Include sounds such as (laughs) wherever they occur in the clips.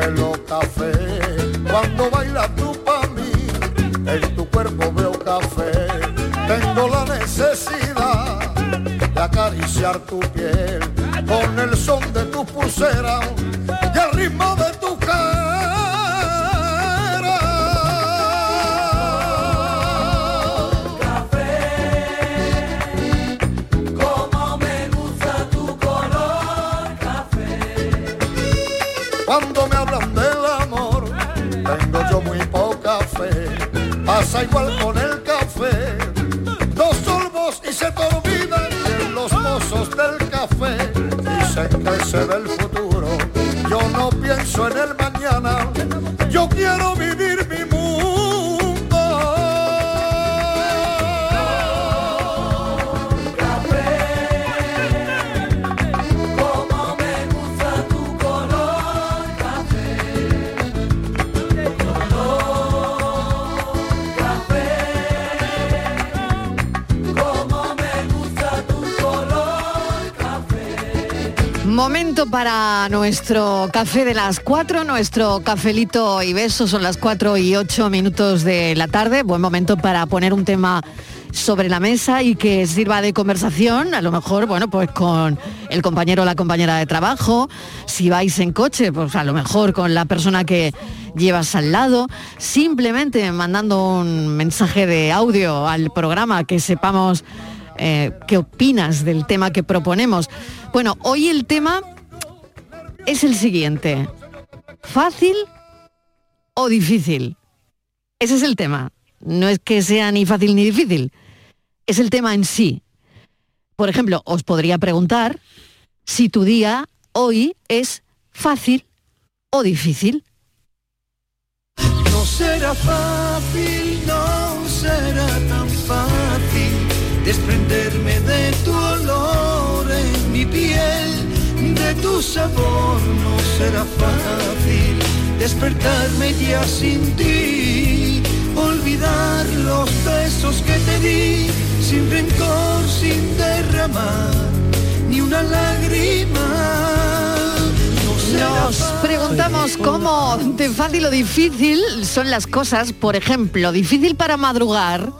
pelo café. Cuando bailas tú para mí, en tu cuerpo veo café. Tengo la necesidad de acariciar tu piel con el son de tu pulsera y el ritmo de Pasa igual con el café. Dos sorbos y se te olvidan de los mozos del café. Dicen que se ve el futuro. Yo no pienso en el mañana. Yo quiero vivir Momento para nuestro café de las 4, nuestro cafelito y besos son las 4 y 8 minutos de la tarde. Buen momento para poner un tema sobre la mesa y que sirva de conversación, a lo mejor, bueno, pues con el compañero o la compañera de trabajo, si vais en coche, pues a lo mejor con la persona que llevas al lado, simplemente mandando un mensaje de audio al programa que sepamos eh, qué opinas del tema que proponemos. Bueno, hoy el tema es el siguiente. ¿Fácil o difícil? Ese es el tema. No es que sea ni fácil ni difícil. Es el tema en sí. Por ejemplo, os podría preguntar si tu día hoy es fácil o difícil. No será fácil, no será desprenderme de tu olor en mi piel, de tu sabor. No será fácil despertarme ya sin ti, olvidar los besos que te di, sin rencor, sin derramar ni una lágrima. Nos preguntamos cómo de fácil o difícil son las cosas, por ejemplo, difícil para madrugar,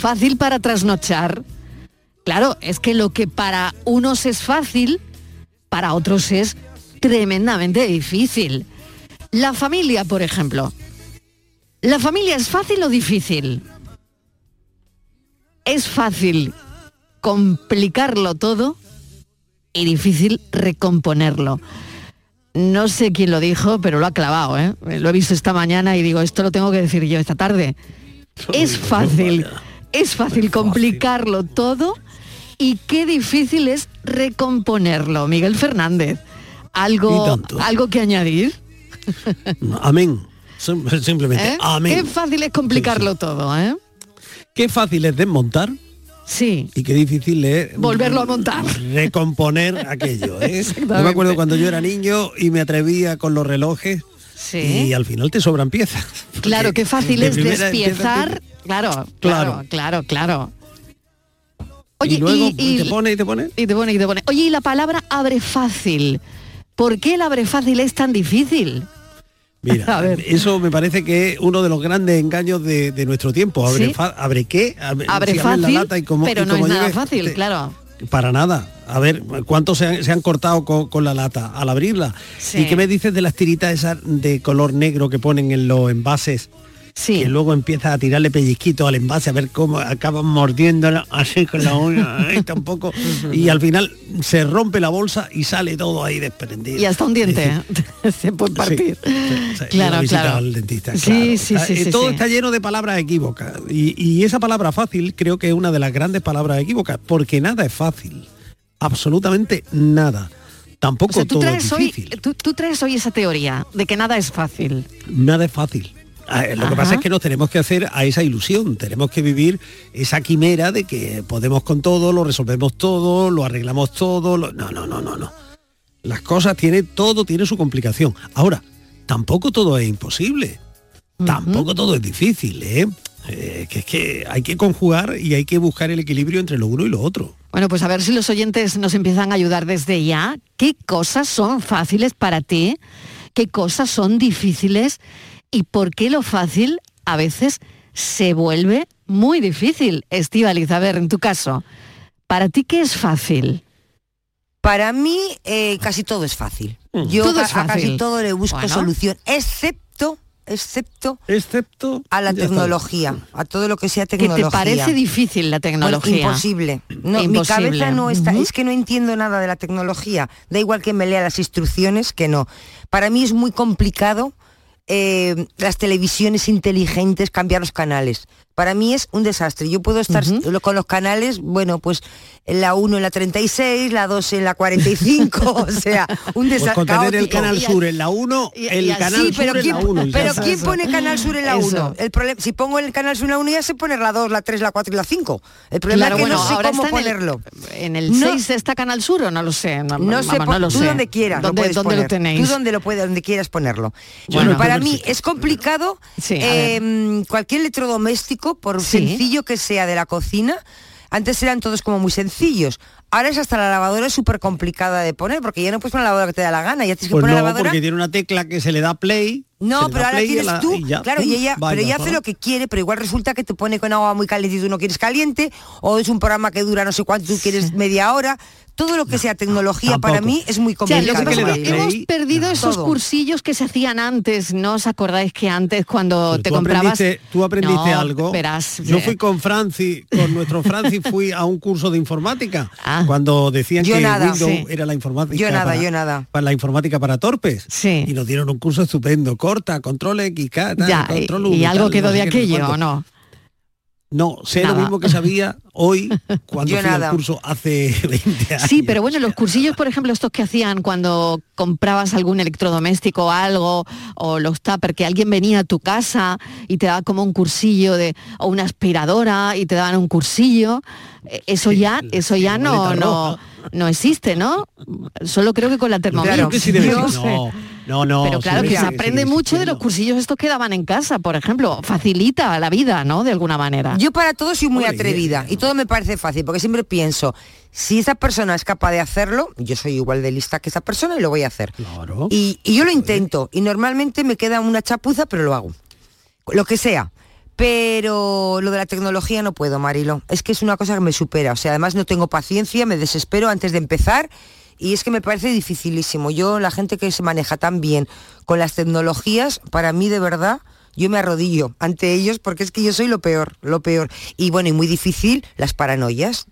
fácil para trasnochar. Claro, es que lo que para unos es fácil, para otros es tremendamente difícil. La familia, por ejemplo. ¿La familia es fácil o difícil? Es fácil complicarlo todo y difícil recomponerlo. No sé quién lo dijo, pero lo ha clavado, ¿eh? Lo he visto esta mañana y digo, esto lo tengo que decir yo esta tarde. Es fácil, es fácil complicarlo todo y qué difícil es recomponerlo. Miguel Fernández, ¿algo. ¿algo que añadir? Amén. Sim- Simplemente, ¿Eh? amén. Qué fácil es complicarlo todo, ¿eh? Qué fácil es desmontar. Sí. Y qué difícil es Volverlo a montar. recomponer aquello. ¿eh? (laughs) Yo me acuerdo cuando yo era niño y me atrevía con los relojes Sí. y al final te sobran piezas. (laughs) Claro, qué fácil de es despiezar. Claro, claro, claro, claro. y luego te pone y te pone. Y te pone y te pone. Oye, y la palabra abre fácil. ¿Por qué el abre fácil es tan difícil? Mira, (laughs) eso me parece que es uno de los grandes engaños de, de nuestro tiempo. ¿Abre, Sí. fa- ¿abre qué? Abre, Abre si abres fácil, la lata y como- pero y no es nada fácil, te- claro. Para nada. A ver, ¿cuántos se han, se han cortado con, con la lata al abrirla? Sí. ¿Y qué me dices de las tiritas esas de color negro que ponen en los envases? Sí. Que luego empiezas a tirarle pellizquitos al envase a ver cómo acaban mordiéndolo así con la uña, (laughs) ay, tampoco. y al final se rompe la bolsa y sale todo ahí desprendido. Y hasta un diente ¿eh? (laughs) se puede partir. claro, Una visita claro. al dentista, Sí, claro. sí, sí, eh, sí, Todo sí. está lleno de palabras equívocas. Y, y esa palabra fácil creo que es una de las grandes palabras equívocas, porque nada es fácil. Absolutamente nada. Tampoco O sea, tú todo es hoy, difícil. tú, tú traes hoy esa teoría de que nada es fácil. Nada es fácil. Ah, Lo que pasa es que nos tenemos que hacer a esa ilusión, tenemos que vivir esa quimera de que podemos con todo, lo resolvemos todo, lo arreglamos todo. lo- No, no, no, no, no. Las cosas tienen, todo tiene su complicación. Ahora, tampoco todo es imposible. Tampoco todo es difícil, ¿eh? Eh, que es que hay que conjugar y hay que buscar el equilibrio entre lo uno y lo otro. Bueno, pues a ver si los oyentes nos empiezan a ayudar desde ya. ¿Qué cosas son fáciles para ti? ¿Qué cosas son difíciles? ¿Y por qué lo fácil a veces se vuelve muy difícil? Estíbaliz, a ver, en tu caso, ¿para ti qué es fácil? Para mí eh, casi todo es fácil. Mm. Yo Todo ca- es a casi todo le busco Bueno. solución, excepto, excepto Excepto a la tecnología, a todo lo que sea ¿Que tecnología. te parece difícil la Bueno, tecnología? imposible. No, Imposible. Mi cabeza no está, es que no entiendo nada de la tecnología. Da igual que me lea las instrucciones que no. Para mí es muy complicado eh, las televisiones inteligentes cambiar los canales. Para mí es un desastre. Yo puedo estar Ujú. lo- con los canales, bueno, pues en la 1 en la 36, la 2 en la 45, (laughs) o sea, un Pues desastre. con tener el Canal Sur en la 1, y- el y Canal Sí, pero Sur en ¿quién, la 1. y ya pero. ¿quién Eso. pone Canal Sur en la Eso. 1? El problema, si pongo el Canal Sur en la 1 ya sé poner la 2, la 3, la 4 y la 5. El problema Claro, es que bueno, no sé cómo está en el- ponerlo. ¿En el, No. 6 está Canal Sur o no lo sé? No, No sé, vamos, no lo tú sé. donde quieras ¿Dónde, lo dónde lo tenéis? Tú donde lo puedes, donde quieras ponerlo. Bueno, para pues mí es complicado Sí, eh, cualquier electrodoméstico, por Sí. sencillo que sea de la cocina, antes eran todos como muy sencillos. Ahora es hasta la lavadora es súper complicada de poner, porque ya no puedes poner la lavadora que te da la gana, ya tienes que Pues poner la no, lavadora. porque tiene una tecla que se le da play. No, pero ahora tienes la- tú, y ya, claro, y ella, vaya pero ella hace lo que quiere, pero igual resulta que te pone con agua muy caliente y tú no quieres caliente, o es un programa que dura no sé cuánto, tú quieres media hora. Todo lo que sea tecnología para mí es muy O sea, lo que complicado. hemos perdido esos todo. cursillos que se hacían antes. ¿No os acordáis que antes cuando Pero te tú comprabas... aprendiste, tú aprendiste No, algo. Verás, Yo eh, fui con Francis, con nuestro Francis fui a un curso de informática Ah. cuando decían Yo que nada. Windows Sí. era la informática. Yo nada, para, yo nada. Para la informática para torpes. Sí. Y nos dieron un curso estupendo, corta, control X, K, tal, ya, y, control y V, algo quedó no de aquello. ¿o no? No, sé Nada. lo mismo que sabía hoy cuando Yo fui nada. al curso hace (laughs) 20 años. Sí, pero bueno, los cursillos, por ejemplo, estos que hacían cuando comprabas algún electrodoméstico o algo, o los tupper, que alguien venía a tu casa y te daba como un cursillo de, o una aspiradora y te daban un cursillo, eh, eso Sí, ya, eso ya no, no, no existe, ¿no? Solo creo que con la sí (laughs) no sé. No, no, no. Pero claro que se sí aprende mucho de los cursillos estos que daban en casa, por ejemplo. Facilita la vida, ¿no? De alguna manera. Yo para todo soy muy atrevida bien. y todo me parece fácil, porque siempre pienso, si esa persona es capaz de hacerlo, yo soy igual de lista que esa persona y lo voy a hacer. Claro. Y, y yo lo intento y normalmente me queda una chapuza, pero lo hago. Lo que sea. Pero lo de la tecnología no puedo, Marilo. Es que es una cosa que me supera. O sea, además no tengo paciencia, me desespero antes de empezar y es que me parece dificilísimo. Yo, la gente que se maneja tan bien con las tecnologías, para mí de verdad, yo me arrodillo ante ellos porque es que yo soy lo peor, lo peor. Y bueno, y muy difícil las paranoias.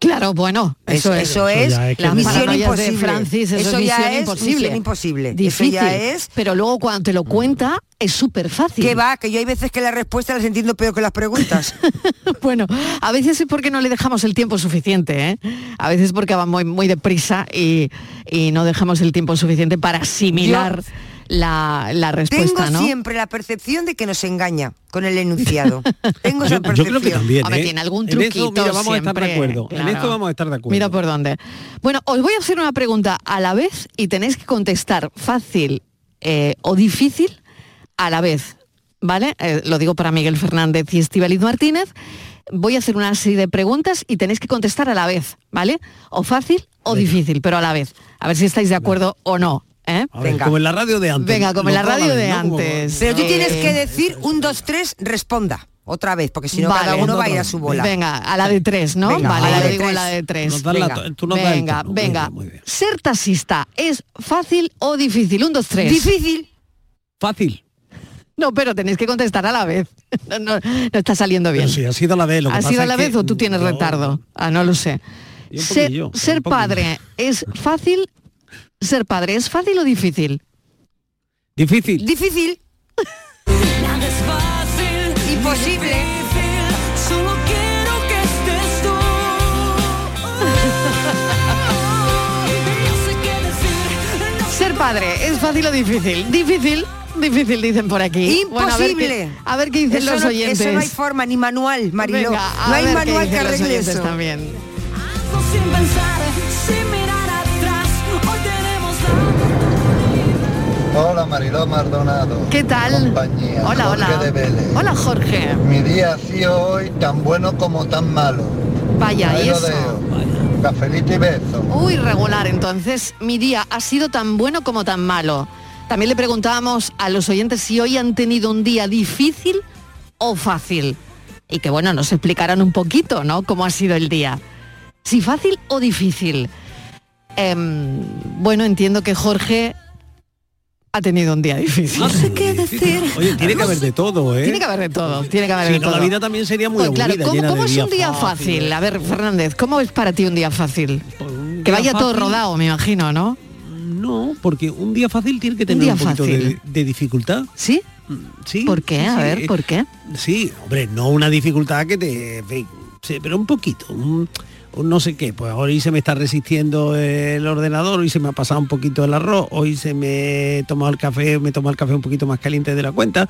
Claro, bueno, eso, es. eso es me- misión de imposible. Francis, eso, eso es ya misión es imposible. misión imposible. Difícil. Eso ya es Pero luego cuando te lo cuenta es súper fácil. Que va, que yo hay veces que las respuestas las entiendo peor que las preguntas. (laughs) bueno, a veces es porque no le dejamos el tiempo suficiente, ¿eh? A veces porque va muy, muy deprisa y, y no dejamos el tiempo suficiente para asimilar la, la respuesta, Tengo ¿no? siempre la percepción de que nos engaña con el enunciado. (laughs) Tengo esa Yo, yo percepción. creo que también. Hombre, ¿eh? tiene algún En eso, truquito mira, vamos a estar de acuerdo. En esto vamos a estar de acuerdo. Mira por dónde. Bueno, os voy a hacer una pregunta a la vez y tenéis que contestar fácil eh, o difícil a la vez. ¿Vale? Eh, lo digo para Miguel Fernández y Estivaliz Martínez. Voy a hacer una serie de preguntas y tenéis que contestar a la vez, ¿vale? O fácil o difícil, pero a la vez. A ver si estáis de acuerdo o no. ¿Eh? Ver, Venga. como en la radio de antes. Venga, como en la radio de ¿no? Como- antes. Pero tú Eh, tienes que decir un, dos, tres, responda. Otra vez, porque si no Vale. cada uno va a ir a su bola. Venga, a la de tres, ¿no? Venga, vale, a la de digo a tres. la de tres. Nos das la Venga. tú venga, turno. Muy venga. bien, muy bien. Ser taxista, ¿es fácil o difícil? Un, dos, tres. Difícil. Fácil. No, pero tenéis que contestar a la vez. (laughs) No, no- no está saliendo bien. Pero si ha sido a la vez. Lo que ¿Ha pasa sido a la que vez o tú tienes yo- retardo? Ah, no lo sé. Yo un Ser, padre, ¿es fácil? ¿Ser padre es fácil o difícil? Difícil. Difícil. Nada es fácil. Imposible. difícil, Solo quiero que estés tú. No sé qué decir. Ser padre, ¿es fácil o difícil? Difícil, difícil dicen por aquí. Bueno, a ver qué- Imposible. a, ver qué, dicen Eso los no- oyentes. Eso no hay forma, ni manual, Mariló. Venga, a no hay manual que arregle oyentes eso. también. Sin pensar, sin mirar Hola Mariló Maldonado. ¿Qué tal? Compañía. Hola, Jorge hola. de Vélez. Hola, Jorge. Mi día ha sido hoy tan bueno como tan malo. Vaya, Ahí ¿y eso? dejo. Cafelito y beso. Uy, regular. Entonces, mi día ha sido tan bueno como tan malo. También le preguntábamos a los oyentes si hoy han tenido un día difícil o fácil. Y que bueno, nos explicaran un poquito, ¿no? Cómo ha sido el día. Si fácil o difícil. Em, bueno, entiendo que Jorge ha tenido un día difícil. No sé qué decir. Oye, tiene que haber de todo, ¿eh? Tiene que haber de todo, tiene que haber Si de no, todo. la vida también sería muy Pues claro, ¿cómo, llena cómo de es un día fácil? fáciles. A ver, Fernández, ¿cómo es para ti un día fácil? Un Que día vaya todo rodado, me imagino, ¿no? No, porque un día fácil tiene que tener día un, poquito de, fácil. de dificultad. ¿Sí? Sí. ¿Por qué? A sí, ver, eh, ¿por qué? Sí, hombre, no una dificultad que te... sí, pero un poquito, un, un no sé qué. Pues hoy se me está resistiendo el ordenador, hoy se me ha pasado un poquito el arroz, hoy se me he tomado el café, me he tomado el café un poquito más caliente de la cuenta.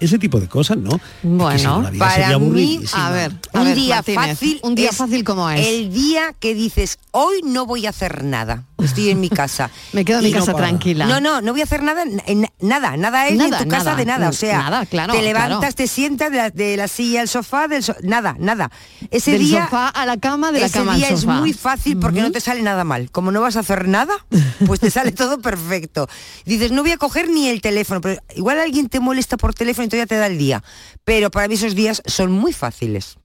Ese tipo de cosas, ¿no? Es que Bueno, para mí. A ver, a un ver, día Martínez, fácil. Un día es fácil como es. El día que dices, hoy no voy a hacer nada. Estoy en mi casa. (laughs) Me quedo en mi no casa tranquila. No, no, no voy a hacer nada, en- nada, nada es ni Nada, en tu casa nada, de nada. O sea, nada, claro, te levantas, claro. te sientas de la, de la silla al sofá, del so- nada, nada. Ese Del día, sofá a la cama, de la ese cama al día es muy fácil porque no te sale nada mal. Como no vas a hacer nada, (laughs) pues te sale todo perfecto. Dices, no voy a coger ni el teléfono, pero igual alguien te molesta por teléfono y todavía te da el día. Pero para mí esos días son muy fáciles.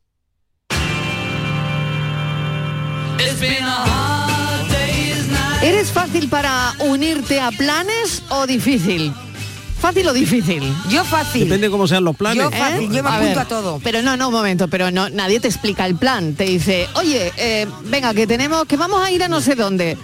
¿Eres fácil para unirte a planes o difícil? ¿Fácil o difícil? Yo fácil. Depende cómo sean los planes. Yo fácil, yo me A apunto ver, a todo. Pero no, no, un momento, pero no, nadie te explica el plan. Te dice, oye, eh, venga, que tenemos, que vamos a ir a no sé dónde.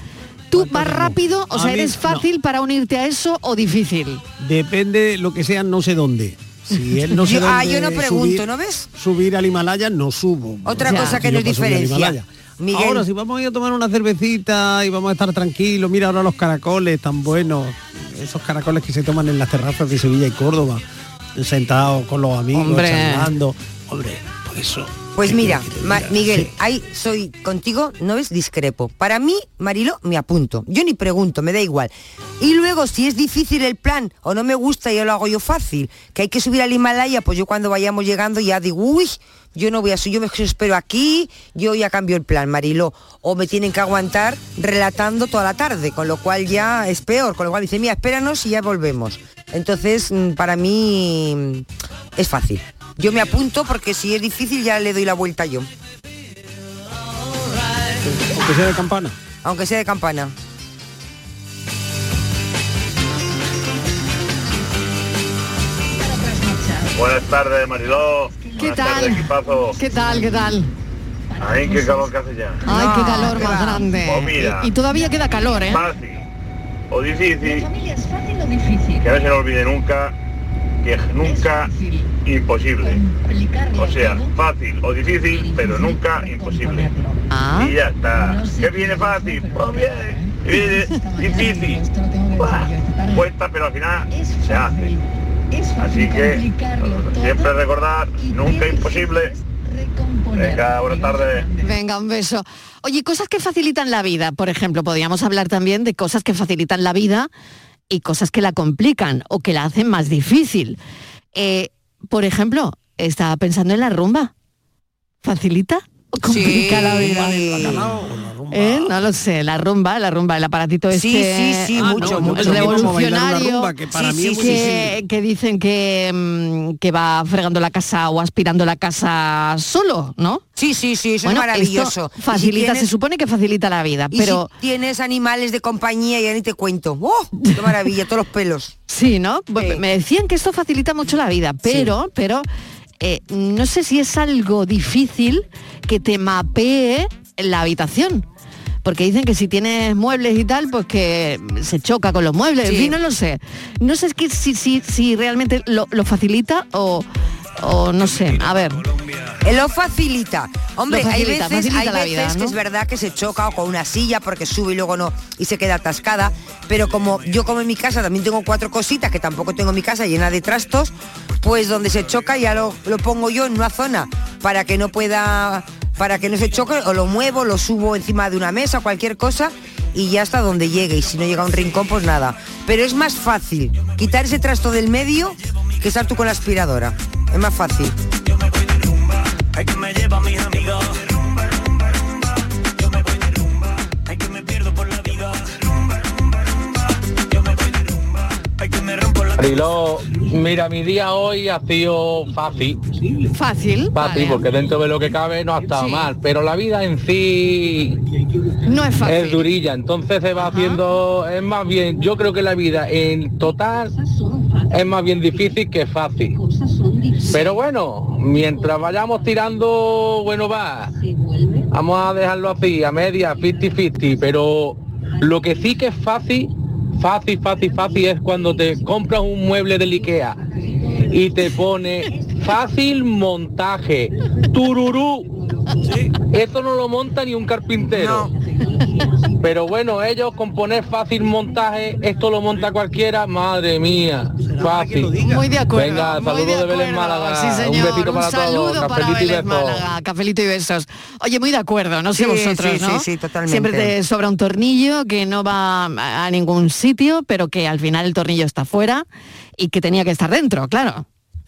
¿Tú vas rápido? O A sea, mí, ¿eres fácil para unirte a eso o difícil? Depende lo que sea, no sé dónde. Si él no sé Yo- ah, dónde yo no pregunto, subir- ¿no ves? Subir al Himalaya no subo. Otra cosa que Yo nos diferencia. Miguel, Ahora, si vamos a ir a tomar una cervecita y vamos a estar tranquilos, mira ahora los caracoles tan buenos, esos caracoles que se toman en las terrazas de Sevilla y Córdoba, sentados con los amigos, Hombre. charlando. Hombre, pues eso. Pues ¿qué mira, Ma-? Miguel, Sí. ahí soy contigo, no ves discrepo. Para mí, Marilo, me apunto. Yo ni pregunto, me da igual. Y luego, si es difícil el plan o no me gusta, ya lo hago yo fácil. Que hay que subir al Himalaya, pues yo cuando vayamos llegando ya digo, uy, yo no voy a subir, yo me espero aquí, yo ya cambio el plan, Marilo. O me tienen que aguantar relatando toda la tarde, con lo cual ya es peor. Con lo cual dice, mira, espéranos y ya volvemos. Entonces, mm, para mí mm, es fácil. Yo me apunto porque si es difícil ya le doy la vuelta yo, Aunque sea de campana. aunque sea de campana. Buenas tardes, Mariló. ¿Qué Buenas tardes, tal? equipazo. ¿Qué tal? ¿Qué tal? Ay, qué calor que hace ya. Ay, qué No, calor qué más grande. Pues mira. y, y todavía queda calor, ¿eh? Fácil o difícil, que no se nos olvide nunca que es nunca imposible. O sea, fácil o difícil, pero nunca imposible. Ah, Y ya está. ¿Qué viene fácil? Pues bien. ¿Qué viene difícil? Buah, Cuesta, pero al final se hace. Así que siempre recordar, nunca imposible. Venga, buenas tardes. venga, un beso. Oye, cosas que facilitan la vida, por ejemplo, podríamos hablar también de cosas que facilitan la vida y cosas que la complican o que la hacen más difícil. Eh, por ejemplo, estaba pensando en la rumba. ¿Facilita o complica Sí. la vida? ¿Eh? No lo sé, la rumba, la rumba, el aparatito este Sí, sí, sí, Ah, mucho, no, mucho. una revolucionario rumba, que para Sí, mí sí, es muy sí, difícil. que, que dicen que, mm, que va fregando la casa o aspirando la casa solo, ¿no? Sí, sí, sí, eso Bueno, es maravilloso. esto Y si facilita, tienes- se supone que facilita la vida, Y pero si tienes animales de compañía, ya ni te cuento. ¡Oh! ¡Qué maravilla! Todos los pelos. sí, ¿no? Sí. Me decían que esto facilita mucho la vida, pero, pero eh, no sé si es algo difícil que te mapee la habitación. Porque dicen que si tienes muebles y tal, pues que se choca con los muebles. En fin, no lo sé. No sé si, si, si realmente lo, lo facilita o, o no sé, a ver. Él lo facilita. Hombre, Lo hay veces, facilita hay la veces vida, que ¿no? es verdad que se choca o con una silla porque sube y luego no y se queda atascada. Pero como yo como en mi casa también tengo cuatro cositas que tampoco tengo en mi casa llena de trastos, pues donde se choca ya lo, lo pongo yo en una zona para que no pueda, para que no se choque, o lo muevo, lo subo encima de una mesa, cualquier cosa, y ya hasta donde llegue. Y si no llega a un rincón, pues nada. Pero es más fácil quitar ese trasto del medio que estar tú con la aspiradora. Es más fácil. Hay que me lleva a mis amigos. Yo me voy de rumba. Hay que me pierdo por la vida. Yo me voy de rumba. Hay que me rompo la Mariló, mira, mi día hoy ha sido fácil. Fácil. Fácil, vale. porque dentro de lo que cabe no ha estado Sí. mal. Pero la vida en sí No es fácil. es durilla, entonces se va haciendo, es más bien, yo creo que la vida en total es más bien difícil que fácil. Pero bueno, mientras vayamos tirando, bueno va, vamos a dejarlo así, a media, 50-50, pero lo que sí que es fácil, fácil, fácil, fácil es cuando te compras un mueble del Ikea y te pone fácil montaje, tururú. Eso no lo monta ni un carpintero. Pero bueno, ellos con poner fácil montaje, esto lo monta cualquiera, madre mía, fácil. Muy de acuerdo. Venga, saludos de, Belén acuerdo. Málaga. Sí, señor. Un besito para saludo todos. para Cafelito y Belén besos. Málaga. Cafelito y besos. Oye, muy de acuerdo, no sé Sí, vosotros, sí, ¿no? sí, sí, totalmente. Siempre te sobra un tornillo que no va a a ningún sitio, pero que al final el tornillo está fuera y que tenía que estar dentro, claro.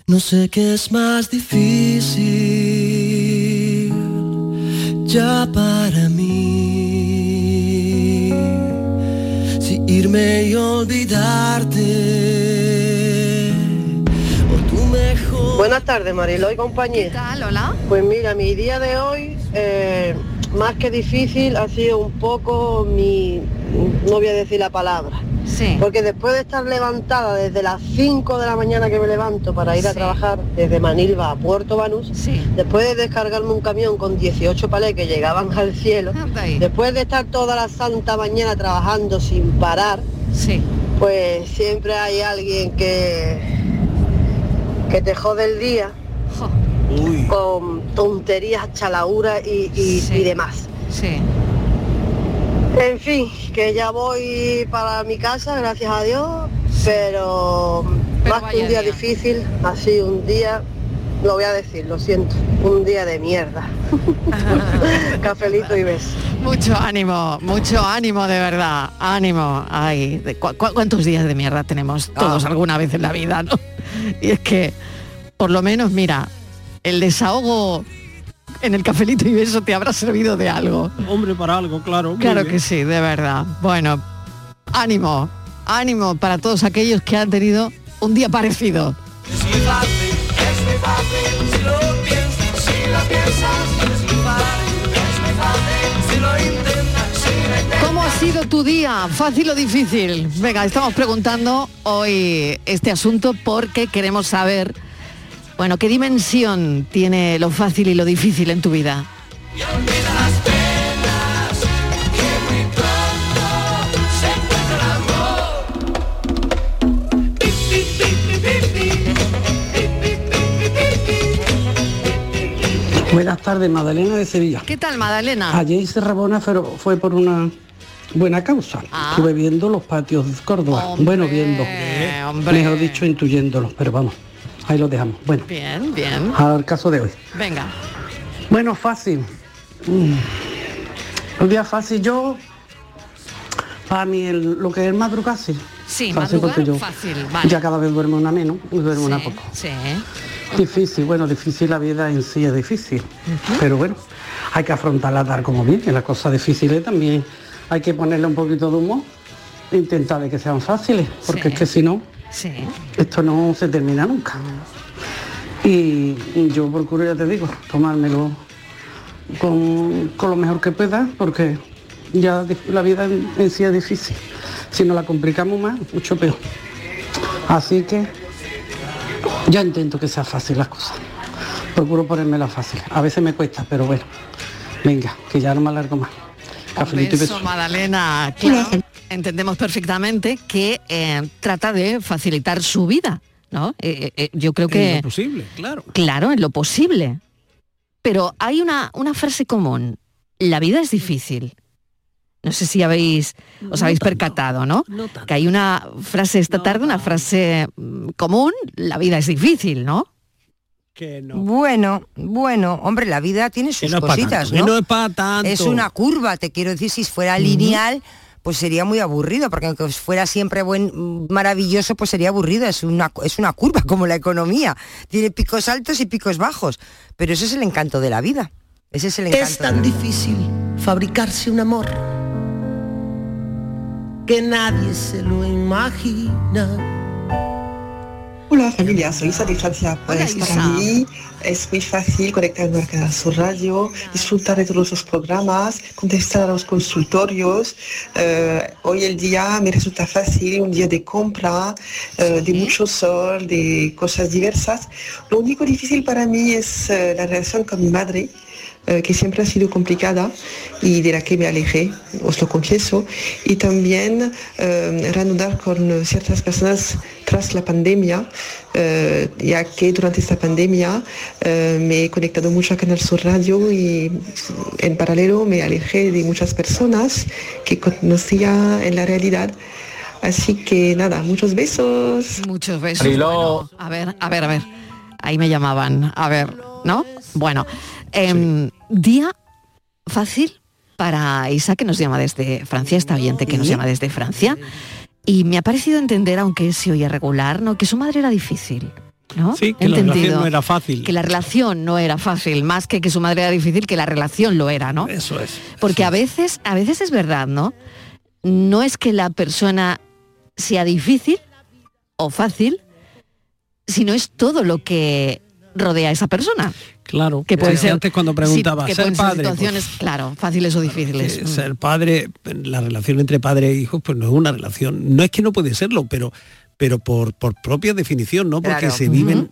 No sé qué es más difícil ya para mí. Irme y olvidarte mejor. Buenas tardes, Mariló y compañía. ¿Qué tal, hola? Pues mira, mi día de hoy, eh, más que difícil, ha sido un poco mi, no voy a decir la palabra, Sí. porque después de estar levantada desde las 5 de la mañana que me levanto para ir a trabajar desde Manilva a Puerto Banús, Sí. después de descargarme un camión con 18 palés que llegaban al cielo, ahí. después de estar toda la santa mañana trabajando sin parar, pues siempre hay alguien que, que te jode el día Jo, con tonterías, chalaura y, y- Sí. y demás. Sí. En fin, que ya voy para mi casa, gracias a Dios, pero, Pero más que un día, día. difícil, sido un día, lo voy a decir, lo siento, un día de mierda. (laughs) Cafelito y besos. Mucho ánimo, mucho ánimo de verdad, ánimo. Ay, cu- ¿cuántos días de mierda tenemos todos Ah. alguna vez en la vida, no? Y es que, por lo menos, mira, el desahogo en el cafelito y beso te habrá servido de algo. Hombre, para algo, claro. Claro bien. que sí, de verdad. Bueno, ánimo, ánimo para todos aquellos que han tenido un día parecido. Es muy fácil, es muy fácil si lo piensas, si lo piensas. Es muy fácil, es muy fácil si lo intentas, si lo intentas. ¿Cómo ha sido tu día? ¿Fácil o difícil? Venga, estamos preguntando hoy este asunto porque queremos saber, bueno, qué dimensión tiene lo fácil y lo difícil en tu vida. Buenas tardes, Madalena de Sevilla. ¿Qué tal, Madalena? Ayer hice Rabona, pero fue por una buena causa. Ah. Estuve viendo los patios de Córdoba. Hombre, bueno, viendo. hombre. Mejor dicho, intuyéndolos, pero vamos, ahí lo dejamos. Bueno, Bien, bien. al caso de hoy. Venga. Bueno, fácil. Mm. Un día fácil. Yo, para mí, el- lo que es el madrugar, sí. Sí, Fácil madrugar, yo fácil, vale. Ya cada vez duermo una menos, y duermo una poco. sí. Difícil, bueno, difícil la vida en sí es difícil, pero bueno, hay que afrontarla tal como viene, las cosas difíciles también hay que ponerle un poquito de humor, intentar de que sean fáciles, porque Sí. es que si no, Esto no se termina nunca. Y yo procuro, ya te digo, tomármelo con, con lo mejor que pueda, porque ya la vida en, sí es difícil. Si nos la complicamos más, mucho peor. Así que ya intento que sea fácil las cosas. Procuro ponérmela fácil. A veces me cuesta, pero bueno. Venga, que ya no me alargo más. Cafelito y beso. Madalena. Claro, entendemos perfectamente que eh, trata de facilitar su vida, ¿no? Eh, eh, yo creo En que... lo posible, claro. Claro, en lo posible. Pero hay una, una frase común. La vida es difícil. No sé si habéis, os habéis percatado, ¿no? Que hay una frase esta tarde, una frase mm, común, la vida es difícil, ¿no? Bueno, bueno, hombre, la vida tiene sus no cositas, tanto, que ¿no? es pa' tanto. Es una curva, te quiero decir, si fuera lineal, pues sería muy aburrido, porque aunque fuera siempre buen, maravilloso, pues sería aburrido. Es una, es una curva (laughs) como la economía. Tiene picos altos y picos bajos. Pero ese es el encanto de la vida. Ese es el encanto. Es tan difícil fabricarse un amor que nadie se lo imagina. Hola familia, soy Isa de Francia. Pues Hola, para mí es muy fácil conectarme a Sur Radio, disfrutar de todos los programas, contestar a los consultorios. Eh, hoy el día me resulta fácil, un día de compra, eh, de mucho sol, de cosas diversas. Lo único difícil para mí es eh, la relación con mi madre eh, que siempre ha sido complicada y de la que me alejé, os lo confieso, y también eh, reanudar con ciertas personas tras la pandemia, eh, ya que durante esta pandemia eh, me he conectado mucho a Canal Sur Radio y en paralelo me alejé de muchas personas que conocía en la realidad. Así que nada, muchos besos. Muchos besos. Bueno, a ver, a ver, a ver. Ahí me llamaban. A ver, ¿no? Bueno, em, día fácil para Isa, que nos llama desde Francia, esta oyente que nos llama desde Francia. Y me ha parecido entender, aunque se oye regular, ¿no? Que su madre era difícil. ¿no? Sí, que la relación no era fácil. Que la relación no era fácil, más que que su madre era difícil, que la relación lo era, ¿no? Eso es. Porque a veces, a veces es verdad, ¿no? No es que la persona sea difícil o fácil, sino es todo lo que rodea a esa persona. Claro, Que puede ser- antes cuando preguntaba, ser padre, pues, situaciones, claro, fáciles o difíciles. Eh, ser padre, la relación entre padre e hijo, pues no es una relación, no es que no puede serlo, pero pero por, por propia definición, ¿no? Porque Claro. se viven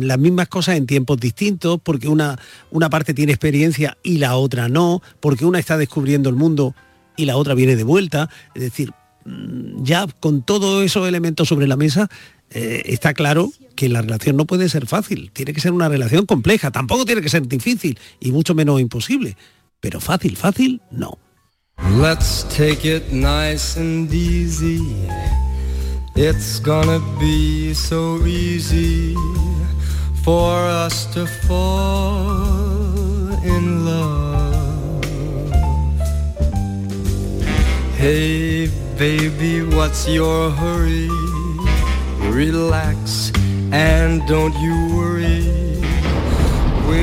las mismas cosas en tiempos distintos, porque una, una parte tiene experiencia y la otra no, porque una está descubriendo el mundo y la otra viene de vuelta. Es decir, mm, ya con todos esos elementos sobre la mesa, eh, está claro que la relación no puede ser fácil, tiene que ser una relación compleja, tampoco tiene que ser difícil y mucho menos imposible, pero fácil, fácil, no. Let's take it nice and easy. It's gonna be so easy for us to fall in love. Hey, baby, what's your hurry? Relax and don't you worry.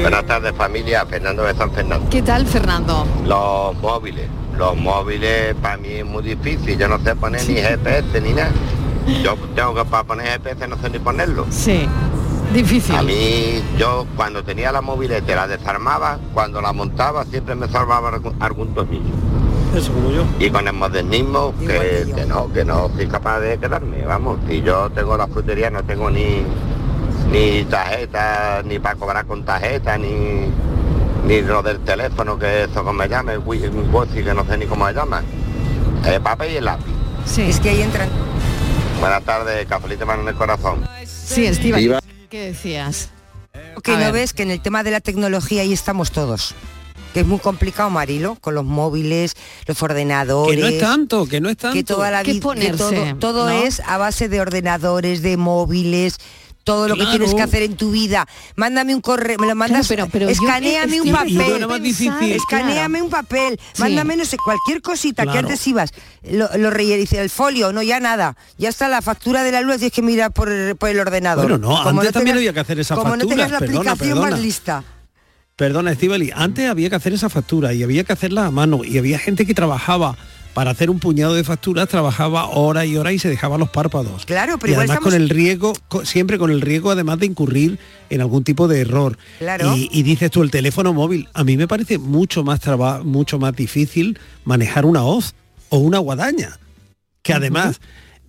Buenas tardes familia, Fernando de San Fernando. ¿Qué tal, Fernando? Los móviles, los móviles para mí es muy difícil, yo no sé poner ni GPS ni nada. Yo tengo que para poner GPS no sé ni ponerlo. Sí, difícil. A mí, yo cuando tenía la mobilete la desarmaba, cuando la montaba siempre me salvaba algún, algún tornillo. Eso como yo. Y con el modernismo, que, que no, que no soy capaz de quedarme, vamos. Si yo tengo la frutería, no tengo ni, ni tarjeta, ni para cobrar con tarjeta, ni, ni lo del teléfono, que eso como me llame, wifi que no sé ni cómo se llama. El papel y el lápiz. Sí. Es que ahí entran. Buenas tardes, cafelito mano en el corazón. Sí, Estiva, ¿qué decías? Que no ver. ves que en el tema de la tecnología ahí estamos todos. Que es muy complicado, Marilo, con los móviles, los ordenadores. Que no es tanto, que no es tanto. Que toda la vida, todo, todo ¿no? es a base de ordenadores, de móviles, todo lo que Claro. tienes que hacer en tu vida. Mándame un correo, me lo mandas, pero- pero yo escaneame estoy un papel. Y no. Escaneame un papel, Sí. mándame no sé, cualquier cosita que antes ibas, lo, lo el folio, no, ya nada. Ya está la factura de la luz, tienes que mirar por, el- por el ordenador. Bueno, no, Como antes también tengas- había que hacer esa Como no factura, tengas la perdona, aplicación perdona. más lista. Perdona, Estivali, antes había que hacer esa factura y había que hacerla a mano y había gente que trabajaba para hacer un puñado de facturas, trabajaba horas y horas y se dejaba los párpados. Claro, pero y igual además estamos- con el riesgo, siempre con el riesgo además de incurrir en algún tipo de error. Claro. Y, y dices tú, el teléfono móvil, a mí me parece mucho más traba- mucho más difícil manejar una hoz o una guadaña. Que además,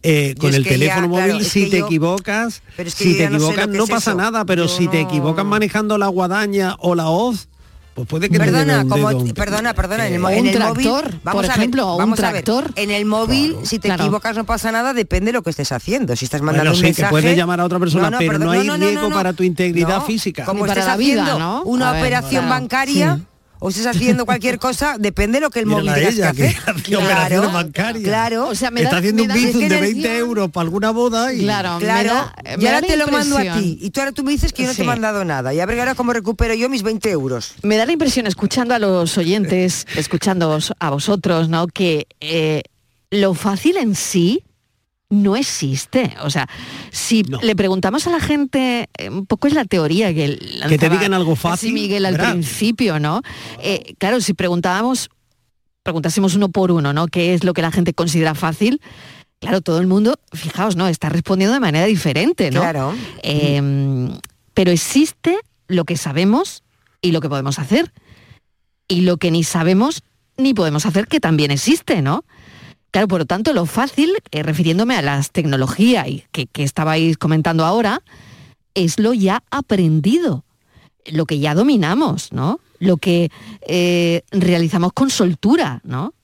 eh, con el que ya, teléfono claro, móvil, si que te yo- equivocas, Pero es que si te no sé equivocas que no es pasa eso. nada, pero Yo si te no- equivocas manejando la guadaña o la hoz, pues puede que te Perdona, un como, un- perdona, perdona, en el, O en un el móvil, tractor, vamos por a ejemplo, ver, un vamos a ver, tractor. en el móvil, si te Claro. equivocas no pasa nada, depende de lo que estés haciendo. Si estás mandando Bueno, un sí, que mensaje, puedes llamar a otra persona, pero perdón, no hay riesgo para tu integridad No, física. Como Ni estés para la vida, haciendo ¿no? una A operación bancaria. Sí. O estés haciendo cualquier (laughs) cosa, depende de lo que el móvil Mírala tengas que ella, hacer. que hace operaciones bancarias. Claro. O sea, me Está da- haciendo me un da- bizum de que 20 decía- euros para alguna boda y... Claro, me Claro, da- me y ahora da la te lo mando a impresión. ti. Y tú ahora tú me dices que yo no te he mandado nada. Y a ver ahora cómo recupero yo mis 20 euros. Me da la impresión, escuchando a los oyentes, (laughs) escuchando a vosotros, ¿no? Que eh, lo fácil en sí no existe. O sea, si le preguntamos a la gente, eh, un poco es la teoría que lanzaba Que te digan algo fácil, Miguel al principio, ¿no? Eh, claro, si preguntábamos, preguntásemos uno por uno, ¿no? ¿Qué es lo que la gente considera fácil? Claro, todo el mundo, fijaos, ¿no? Está respondiendo de manera diferente, ¿no? Claro. Eh, pero existe lo que sabemos y lo que podemos hacer. Y lo que ni sabemos ni podemos hacer, que también existe, ¿no? Claro, por lo tanto, lo fácil, eh, refiriéndome a las tecnologías que, que estabais comentando ahora, es lo ya aprendido, lo que ya dominamos, ¿no? Lo que eh, realizamos con soltura, ¿no?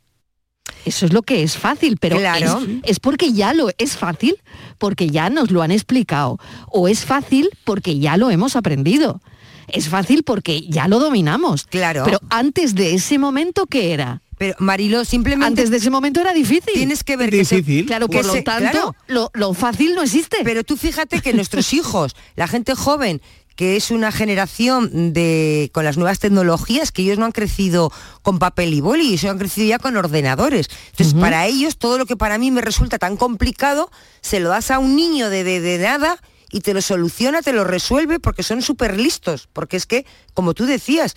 Eso es lo que es fácil, pero Claro. es, es porque ya lo es fácil, porque ya nos lo han explicado, o es fácil porque ya lo hemos aprendido. Es fácil porque ya lo dominamos. Claro. Pero antes de ese momento, ¿qué era? Pero Marilo, simplemente Antes de ese momento era difícil. tienes que ver que se- Claro, que por lo tanto, claro. lo, lo fácil no existe. Pero tú fíjate que nuestros (laughs) hijos, la gente joven, que es una generación de con las nuevas tecnologías, que ellos no han crecido con papel y boli, ellos han crecido ya con ordenadores. Entonces, para ellos, todo lo que para mí me resulta tan complicado, se lo das a un niño de, de, de nada y te lo soluciona, te lo resuelve, porque son súper listos. Porque es que, como tú decías,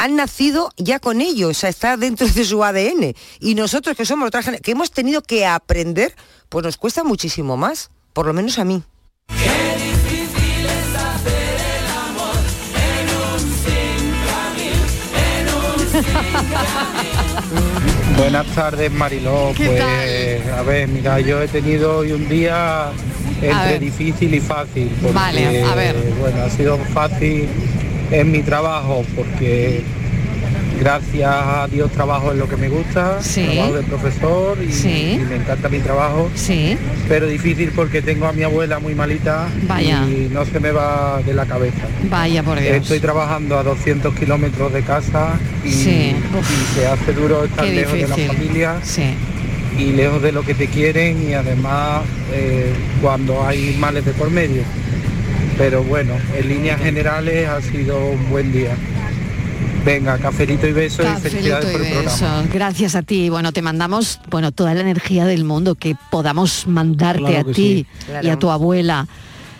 han nacido ya con ello, o sea, está dentro de su ADN. Y nosotros que somos otra generación, que hemos tenido que aprender, pues nos cuesta muchísimo más, por lo menos a mí. (laughs) Buenas tardes, Mariló. ¿Qué Pues, a ver, mira, yo he tenido hoy un día entre difícil y fácil. Porque, Vale, a ver. Bueno, ha sido fácil en mi trabajo porque gracias a Dios trabajo en lo que me gusta, Sí. trabajo de profesor y, Sí. y me encanta mi trabajo. Sí. Pero difícil porque tengo a mi abuela muy malita Vaya. y no se me va de la cabeza. Vaya por Dios. Estoy trabajando a 200 kilómetros de casa y, se hace duro estar Qué lejos de la familia y lejos de lo que te quieren y además eh, cuando hay males de por medio. Pero bueno, en líneas generales ha sido un buen día. Venga, cafelito y besos y Cafelito felicidades y por el programa. Gracias a ti. Bueno, te mandamos bueno toda la energía del mundo que podamos mandarte Claro a ti sí. y a tu abuela.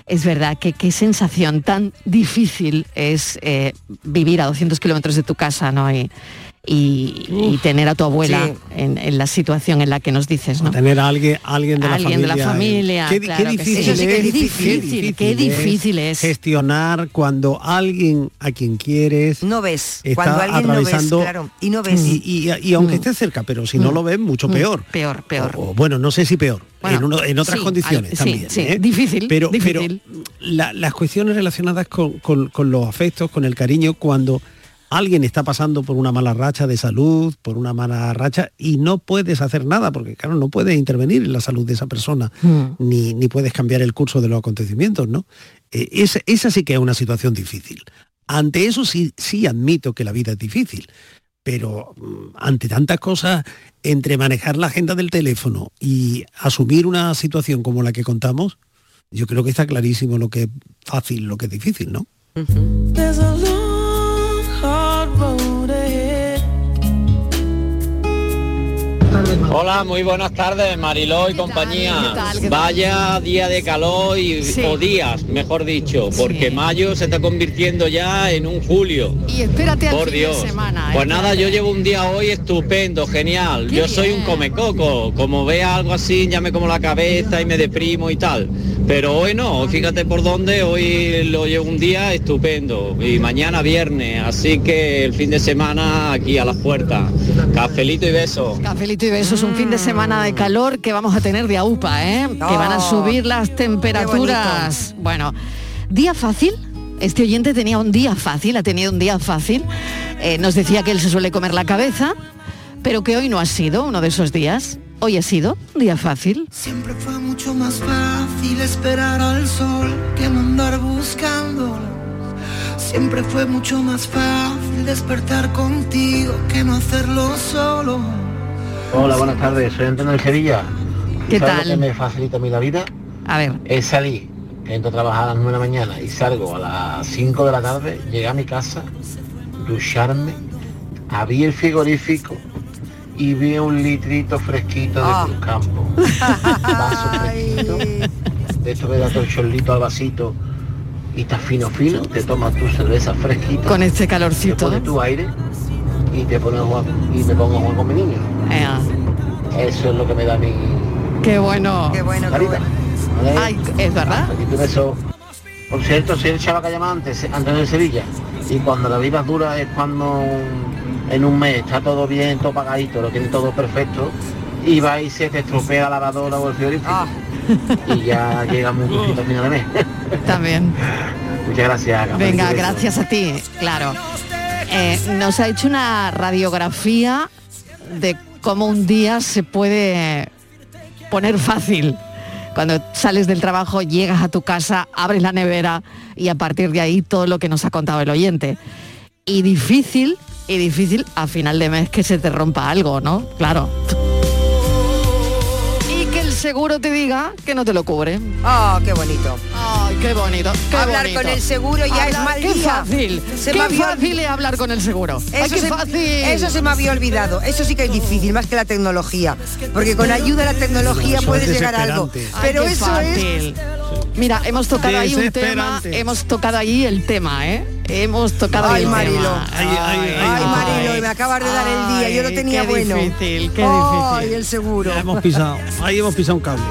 Es verdad que qué sensación tan difícil es eh, vivir a 200 kilómetros de tu casa, ¿no? Y, y- y tener a tu abuela sí. en, en la situación en la que nos dices, ¿no? Tener a alguien, alguien de la Alguien de familia. la familia, Qué, claro qué que sí. difícil Eso sí que es, difícil, qué difícil es. gestionar cuando alguien a quien quieres no ves está cuando alguien no ves, claro, y no ves. y, y- y aunque esté cerca, pero si no Mm. lo ves mucho Mm. peor. Peor, peor. O, bueno, no sé si peor. Bueno, en, uno- en otras sí, condiciones al- también. sí, ¿eh? difícil, Pero, difícil. pero la- las cuestiones relacionadas con, con- con los afectos, con el cariño, cuando alguien está pasando por una mala racha de salud, por una mala racha, y no puedes hacer nada, porque claro, no puedes intervenir en la salud de esa persona, ni, ni puedes cambiar el curso de los acontecimientos, ¿no? Eh, esa, esa sí que es una situación difícil. Ante eso sí, sí admito que la vida es difícil, pero mm, ante tantas cosas, entre manejar la agenda del teléfono y asumir una situación como la que contamos, yo creo que está clarísimo lo que es fácil, lo que es difícil, ¿no? Hola, muy buenas tardes, Mariló y compañía. ¿Qué tal? ¿Qué tal? Vaya día de calor y Sí. o días, mejor dicho, porque mayo se está convirtiendo ya en un julio. Y espérate al Por fin Dios. de semana. Pues ¿eh? nada, yo llevo un día hoy estupendo, genial. Qué Yo soy un comecoco. Como vea algo así, ya me como la cabeza y me deprimo y tal. Pero hoy no, fíjate por dónde, hoy lo llevo un día estupendo. Y mañana viernes, así que el fin de semana aquí a las puertas. Cafelito y besos. Cafelito y besos, un fin de semana de calor que vamos a tener de AUPA, ¿eh? que van a subir las temperaturas. Bueno, día fácil, Este oyente tenía un día fácil, ha tenido un día fácil. Eh, nos decía que él se suele comer la cabeza, pero que hoy no ha sido uno de esos días. Hoy ha sido un día fácil. Siempre fue mucho más fácil esperar al sol que no andar buscándolo. Siempre fue mucho más fácil despertar contigo que no hacerlo solo. Hola, buenas tardes, soy Antonio de Sevilla. ¿Qué ¿Sabes tal? lo que me facilita a mí la vida? A ver. Es salir, entro a trabajar a las 9 de la mañana y salgo a las 5 de la tarde, llegar a mi casa, ducharme, abrir el frigorífico y vi un litrito fresquito de Ah. Cruzcampo. (laughs) Vaso fresquito, de esto que da todo el chorlito al vasito y está fino fino, te tomas tu cerveza fresquita. Con este Te calorcito. pones tu aire y te pones a jugar, y me pongo a jugar con mi niño. Eso es lo que me da mi Qué bueno. Qué bueno, qué Carita. bueno. ¿vale? Ay, es verdad. Un beso. Por cierto, soy el chaval que llamaba antes, Antonio de Sevilla. Y cuando la vida dura es cuando en un mes está todo bien, todo pagadito, lo tiene todo perfecto. Y va y se te estropea la lavadora o el frigorífico. Y ya llega muy justito a final de mes. (laughs) También. Muchas gracias. Venga, gracias a ti, claro. Eh, nos ha hecho una radiografía de cómo un día se puede poner fácil. Cuando sales del trabajo, llegas a tu casa, abres la nevera y a partir de ahí todo lo que nos ha contado el oyente. Y difícil, y difícil a final de mes que se te rompa algo, ¿no? Claro. Seguro te diga que no te lo cubre. Ah, qué bonito. Ay, qué bonito. qué Hablar bonito. con el seguro ya es mal qué día. fácil. Se qué me había fácil es hablar con el seguro. Ay, Eso qué se, fácil. eso se me había olvidado. Eso sí que es difícil, más que la tecnología. Porque con ayuda de la tecnología puedes es llegar a algo. Ay, Pero qué eso fácil. Mira, hemos tocado ahí un tema, hemos tocado ahí el tema, ¿eh? Hemos tocado ahí Ay, el Marilo. tema. Ay, ay, ay, es... Ay, Marilo, y me acabas de dar el día. Yo lo Ay, tenía qué bueno. difícil, qué Ay, difícil. el seguro. Ya hemos pisado, ahí hemos pisado un cable.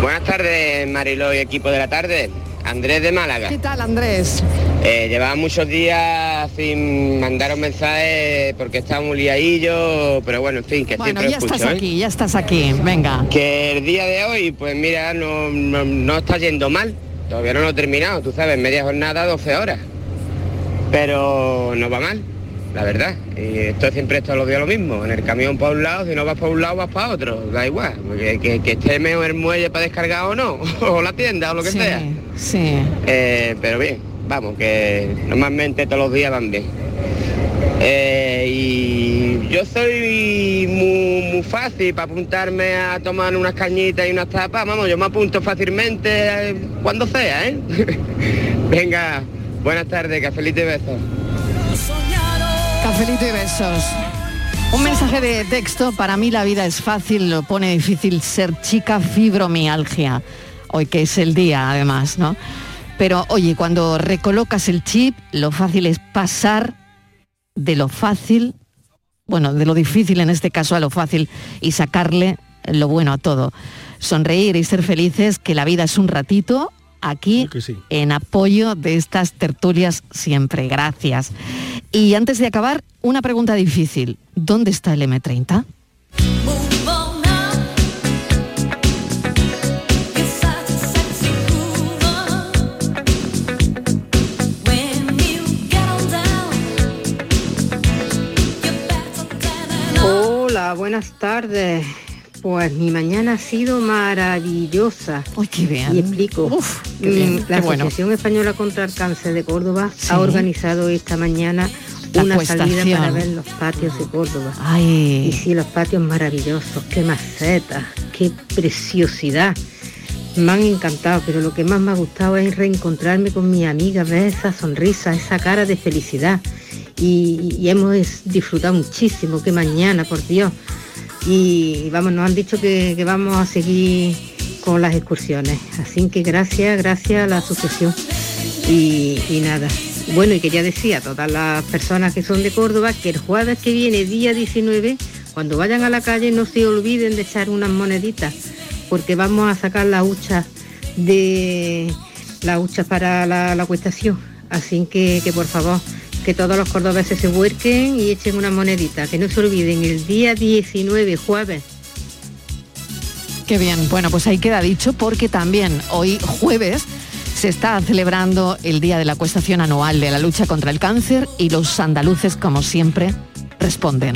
Buenas tardes, Mariló y equipo de la tarde. Andrés de Málaga. ¿Qué tal, Andrés? Eh, llevaba muchos días sin mandaros mensajes porque estaba muy liadillo, pero bueno, en fin, que Bueno, siempre ya lo escucho, estás ¿eh? aquí, ya estás aquí. Venga. Que el día de hoy, pues mira, no, no, no está yendo mal. Todavía no lo he terminado, tú sabes, media jornada, 12 horas. Pero no va mal, la verdad. Y esto siempre es todos los días lo mismo. En el camión para un lado, si no vas para un lado, vas para otro. Da igual. Que, que esté mejor el muelle para descargar o no, (laughs) o la tienda o lo que sí, sea. sí. Eh, pero bien, vamos, que normalmente todos los días van bien. Eh, y yo soy muy, muy fácil para apuntarme a tomar unas cañitas y unas tapas, vamos, yo me apunto fácilmente eh, cuando sea, ¿eh? (laughs) Venga, buenas tardes, cafelito y besos. Cafelito y besos. Un mensaje de texto, para mí la vida es fácil, lo pone difícil ser chica fibromialgia, hoy que es el día además, ¿no? Pero oye, cuando recolocas el chip, lo fácil es pasar de lo fácil, bueno, de lo difícil en este caso a lo fácil y sacarle lo bueno a todo. Sonreír y ser felices, que la vida es un ratito, aquí sí. en apoyo de estas tertulias siempre. Gracias. Y antes de acabar, una pregunta difícil. ¿Dónde está el M30? Hola, buenas tardes. Pues mi mañana ha sido maravillosa. ¡Uy, qué bien! Y explico. qué bien, Mm, La qué bueno. Asociación Española contra el Cáncer de Córdoba Sí. ha organizado esta mañana La una salida para ver los patios de Córdoba. Y Ay, sí, los patios maravillosos, qué macetas, qué preciosidad. Me han encantado, pero lo que más me ha gustado es reencontrarme con mi amiga, ver esa sonrisa, esa cara de felicidad. Y, y hemos disfrutado muchísimo, qué mañana, por Dios. Y vamos, nos han dicho que, que vamos a seguir con las excursiones. Así que gracias, gracias a la asociación. Y, nada. Bueno, y quería decir a todas las personas que son de Córdoba que el jueves que viene, día 19, cuando vayan a la calle no se olviden de echar unas moneditas, porque vamos a sacar la hucha de la hucha para la, la acuestación. Así que, que por favor, que todos los cordobeses se vuelquen y echen una monedita, que no se olviden el día 19, jueves. Qué bien. Bueno, pues ahí queda dicho porque también hoy jueves se está celebrando el Día de la Cuestación Anual de la Lucha contra el Cáncer y los andaluces, como siempre, responden.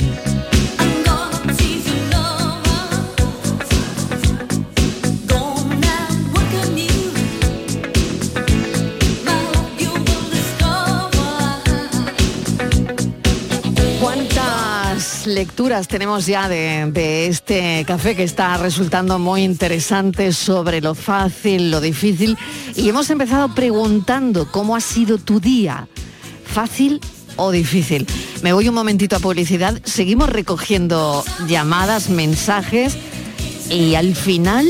Lecturas tenemos ya de, de este café que está resultando muy interesante sobre lo fácil, lo difícil? Y hemos empezado preguntando cómo ha sido tu día, fácil o difícil. Me voy un momentito a publicidad, seguimos recogiendo llamadas, mensajes y al final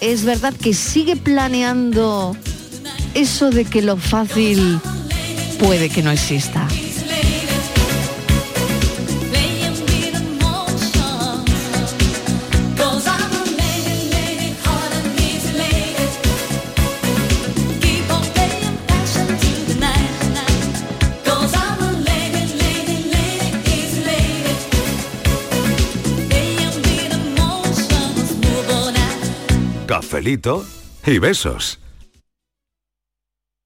es verdad que sigue planeando eso de que lo fácil puede que no exista. Cafelito y besos.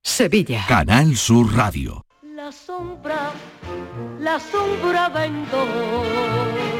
Sevilla. Canal Sur Radio. La sombra, la sombra vendo.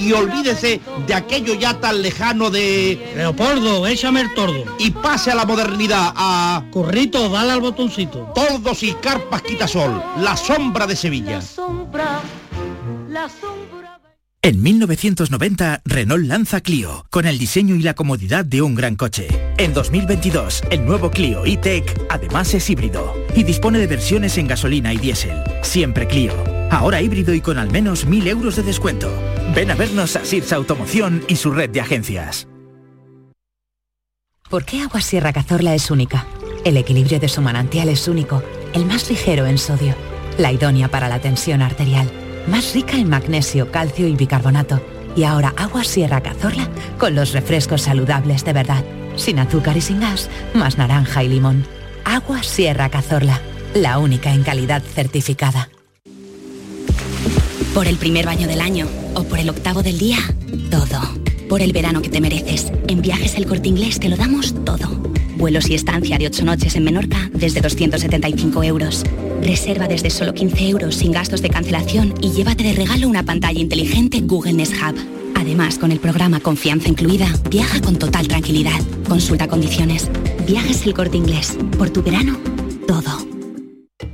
Y olvídese de aquello ya tan lejano de... Leopoldo, échame el tordo. Y pase a la modernidad, a... Corrito, dale al botoncito. Tordos y carpas quitasol, la sombra de Sevilla. Sombra, la sombra. En 1990, Renault lanza Clio, con el diseño y la comodidad de un gran coche. En 2022, el nuevo Clio E-Tech además es híbrido y dispone de versiones en gasolina y diésel. Siempre Clio. Ahora híbrido y con al menos 1.000 euros de descuento. Ven a vernos a Sirsa Automoción y su red de agencias. ¿Por qué Agua Sierra Cazorla es única? El equilibrio de su manantial es único, el más ligero en sodio, la idónea para la tensión arterial, más rica en magnesio, calcio y bicarbonato. Y ahora Agua Sierra Cazorla con los refrescos saludables de verdad, sin azúcar y sin gas, más naranja y limón. Agua Sierra Cazorla, la única en calidad certificada. Por el primer baño del año o por el octavo del día, todo. Por el verano que te mereces. En Viajes El Corte Inglés te lo damos todo. Vuelos y estancia de 8 noches en Menorca desde 275 euros. Reserva desde solo 15 euros sin gastos de cancelación y llévate de regalo una pantalla inteligente Google Nest Hub. Además, con el programa Confianza Incluida, viaja con total tranquilidad. Consulta condiciones. Viajes El Corte Inglés. Por tu verano, todo.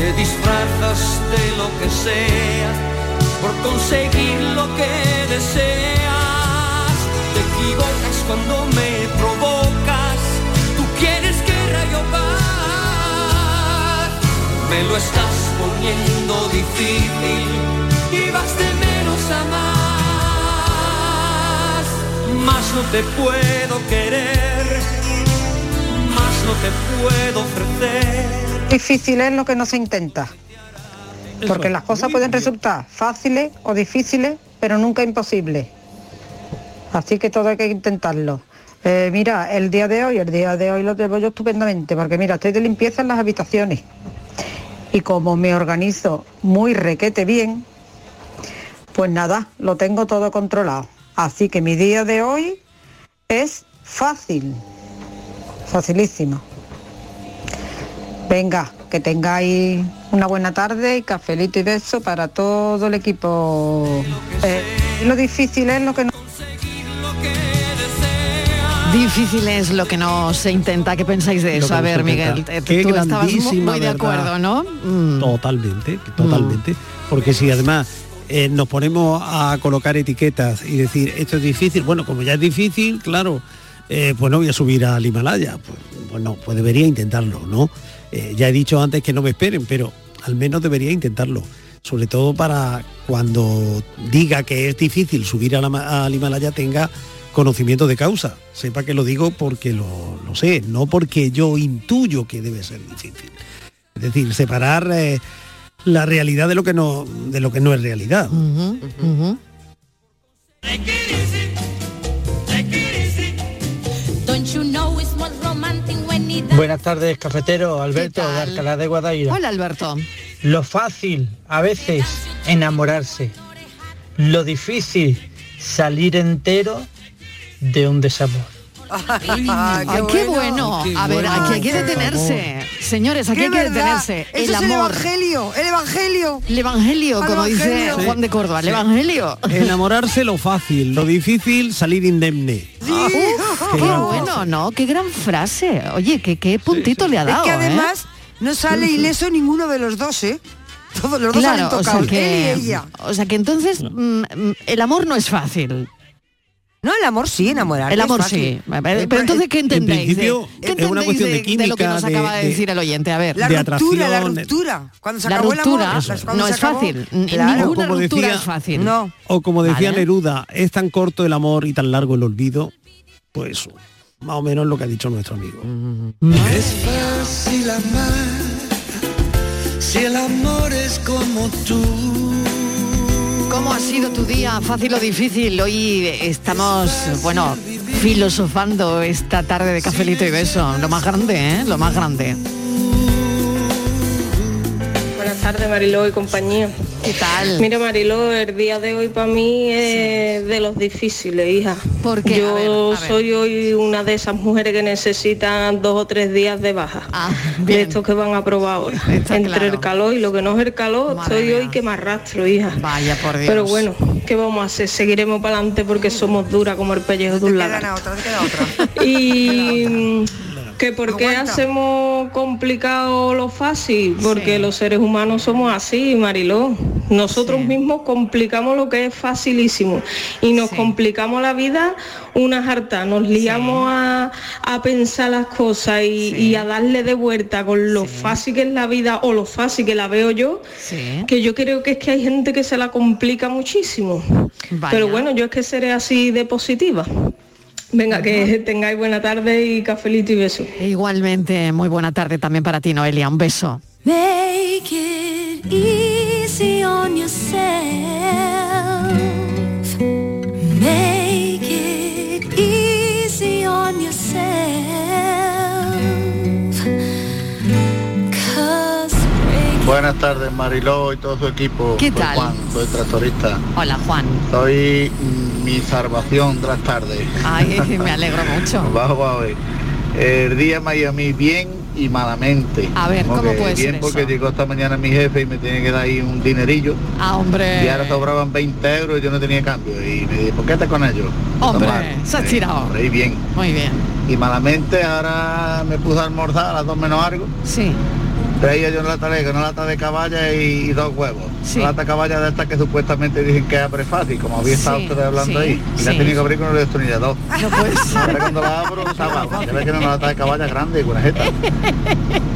Te disfrazas de lo que sea por conseguir lo que deseas. Te equivocas cuando me provocas. Tú quieres guerra y paz. Me lo estás poniendo difícil y vas de menos a más. Más no te puedo querer, más no te puedo ofrecer. Difícil es lo que no se intenta. Porque las cosas pueden resultar fáciles o difíciles, pero nunca imposibles. Así que todo hay que intentarlo. Eh, mira, el día de hoy, el día de hoy lo llevo yo estupendamente, porque mira, estoy de limpieza en las habitaciones. Y como me organizo muy requete bien, pues nada, lo tengo todo controlado. Así que mi día de hoy es fácil, facilísimo. Venga, que tengáis una buena tarde y cafelito y beso para todo el equipo. Eh, lo difícil es lo que no... Difícil es lo que no se intenta. ¿Qué pensáis de eso? A no ver, Miguel, eh, Qué tú estabas muy de acuerdo, ¿no? Mm. Totalmente, totalmente. Porque si además eh, nos ponemos a colocar etiquetas y decir esto es difícil, bueno, como ya es difícil, claro, eh, pues no voy a subir al Himalaya. Pues, bueno, pues debería intentarlo, ¿no? Eh, ya he dicho antes que no me esperen, pero al menos debería intentarlo. Sobre todo para cuando diga que es difícil subir a la al Himalaya tenga conocimiento de causa. Sepa que lo digo porque lo, lo sé, no porque yo intuyo que debe ser difícil. Es decir, separar eh, la realidad de lo que no de lo que no es realidad. Buenas tardes, cafetero. Alberto de Alcalá de Guadaira. Hola, Alberto. Lo fácil, a veces, enamorarse. Lo difícil, salir entero de un desamor. Ay, qué bueno. Qué a ver, bueno. aquí hay que detenerse. Señores, aquí ¡Qué hay que detenerse. Eso el es el amor. evangelio, el evangelio. El evangelio, El como dice evangelio. Juan de Córdoba, el Sí. evangelio. Enamorarse lo fácil, lo difícil salir indemne. Uf, Qué qué gran bueno, ¿no? Qué gran frase. Oye, qué, qué puntito le ha Es dado. que ¿eh? además no sale ileso ninguno de los dos, ¿eh? Todos los dos Claro, salen o sea que, él y ella. o sea que entonces mm, mm, el amor no es fácil. No, el amor sí, enamorar. El amor sí. Pero, pero entonces, ¿qué entendéis? de- principio, ¿Qué es una cuestión de de, de lo que química, nos acaba de, de- decir el oyente? A ver. La de ruptura, la ruptura. Cuando se La acabó ruptura el amor, no se es acabó- fácil. Ni- Claro. Ninguna como ruptura decía- es fácil. No. O como decía Vale. Neruda, es tan corto el amor y tan largo el olvido, pues más o menos lo que ha dicho nuestro amigo. Es fácil amar si el amor es como tú. ¿Cómo ha sido tu día? ¿Fácil o difícil? Hoy estamos, bueno, filosofando esta tarde de cafelito y beso. Lo más grande, ¿eh? Lo más grande. Buenas tardes, Mariló y compañía. ¿Qué tal? Mira, Mariló, el día de hoy para mí es de los difíciles, hija. ¿Por qué? A Yo ver, a ver. soy hoy una de esas mujeres que necesitan dos o tres días de baja. de estos que van a probar ahora. Entre claro. el calor y lo que no es el calor, Madre mía. hoy que me arrastro, hija. Vaya por Dios. Pero bueno, ¿qué vamos a hacer? Seguiremos para adelante porque somos duras como el pellejo de un lagarto. (laughs) Y mm, que por qué hacemos complicado lo fácil, porque los seres humanos somos así, Mariló. Nosotros mismos complicamos lo que es facilísimo y nos complicamos la vida unas hartas, nos liamos a, a pensar las cosas y, y a darle de vuelta con lo fácil que es la vida o lo fácil que la veo yo, que yo creo que es que hay gente que se la complica muchísimo. Vaya. Pero bueno, yo es que seré así de positiva. Venga, que tengáis buena tarde y cafelito y beso. Igualmente, muy buena tarde también para ti, Noelia. Un beso. Make it easy on yourself. Buenas tardes Mariló y todo su equipo. ¿Qué Soy tal? Juan, soy tractorista. Hola, Juan. Soy mi salvación de las tardes. Ay, me alegro mucho. (laughs) Bajo a ver. El día mí bien y malamente. A ver, Como ¿cómo puede Bien ser porque eso? llegó esta mañana mi jefe y me tiene que dar ahí un dinerillo. Ah, hombre. Y ahora sobraban 20 euros y yo no tenía cambio. Y me dije, ¿por qué estás con ellos? Hombre, Tomar. se ha Sí, tirado. ahí bien. Muy bien. Y malamente ahora me puse a almorzar a las dos menos algo. Sí. Traía yo una lata de, una lata de caballa y, y dos huevos. Una lata de caballa de estas que supuestamente dicen que abre fácil, como había estado Sí, ustedes hablando sí, ahí. Y la sí. tenía que abrir con el destornillador. No puede ser. Ahora cuando la abro, estaba, se ve que era una lata de caballa grande y buena jeta. (laughs)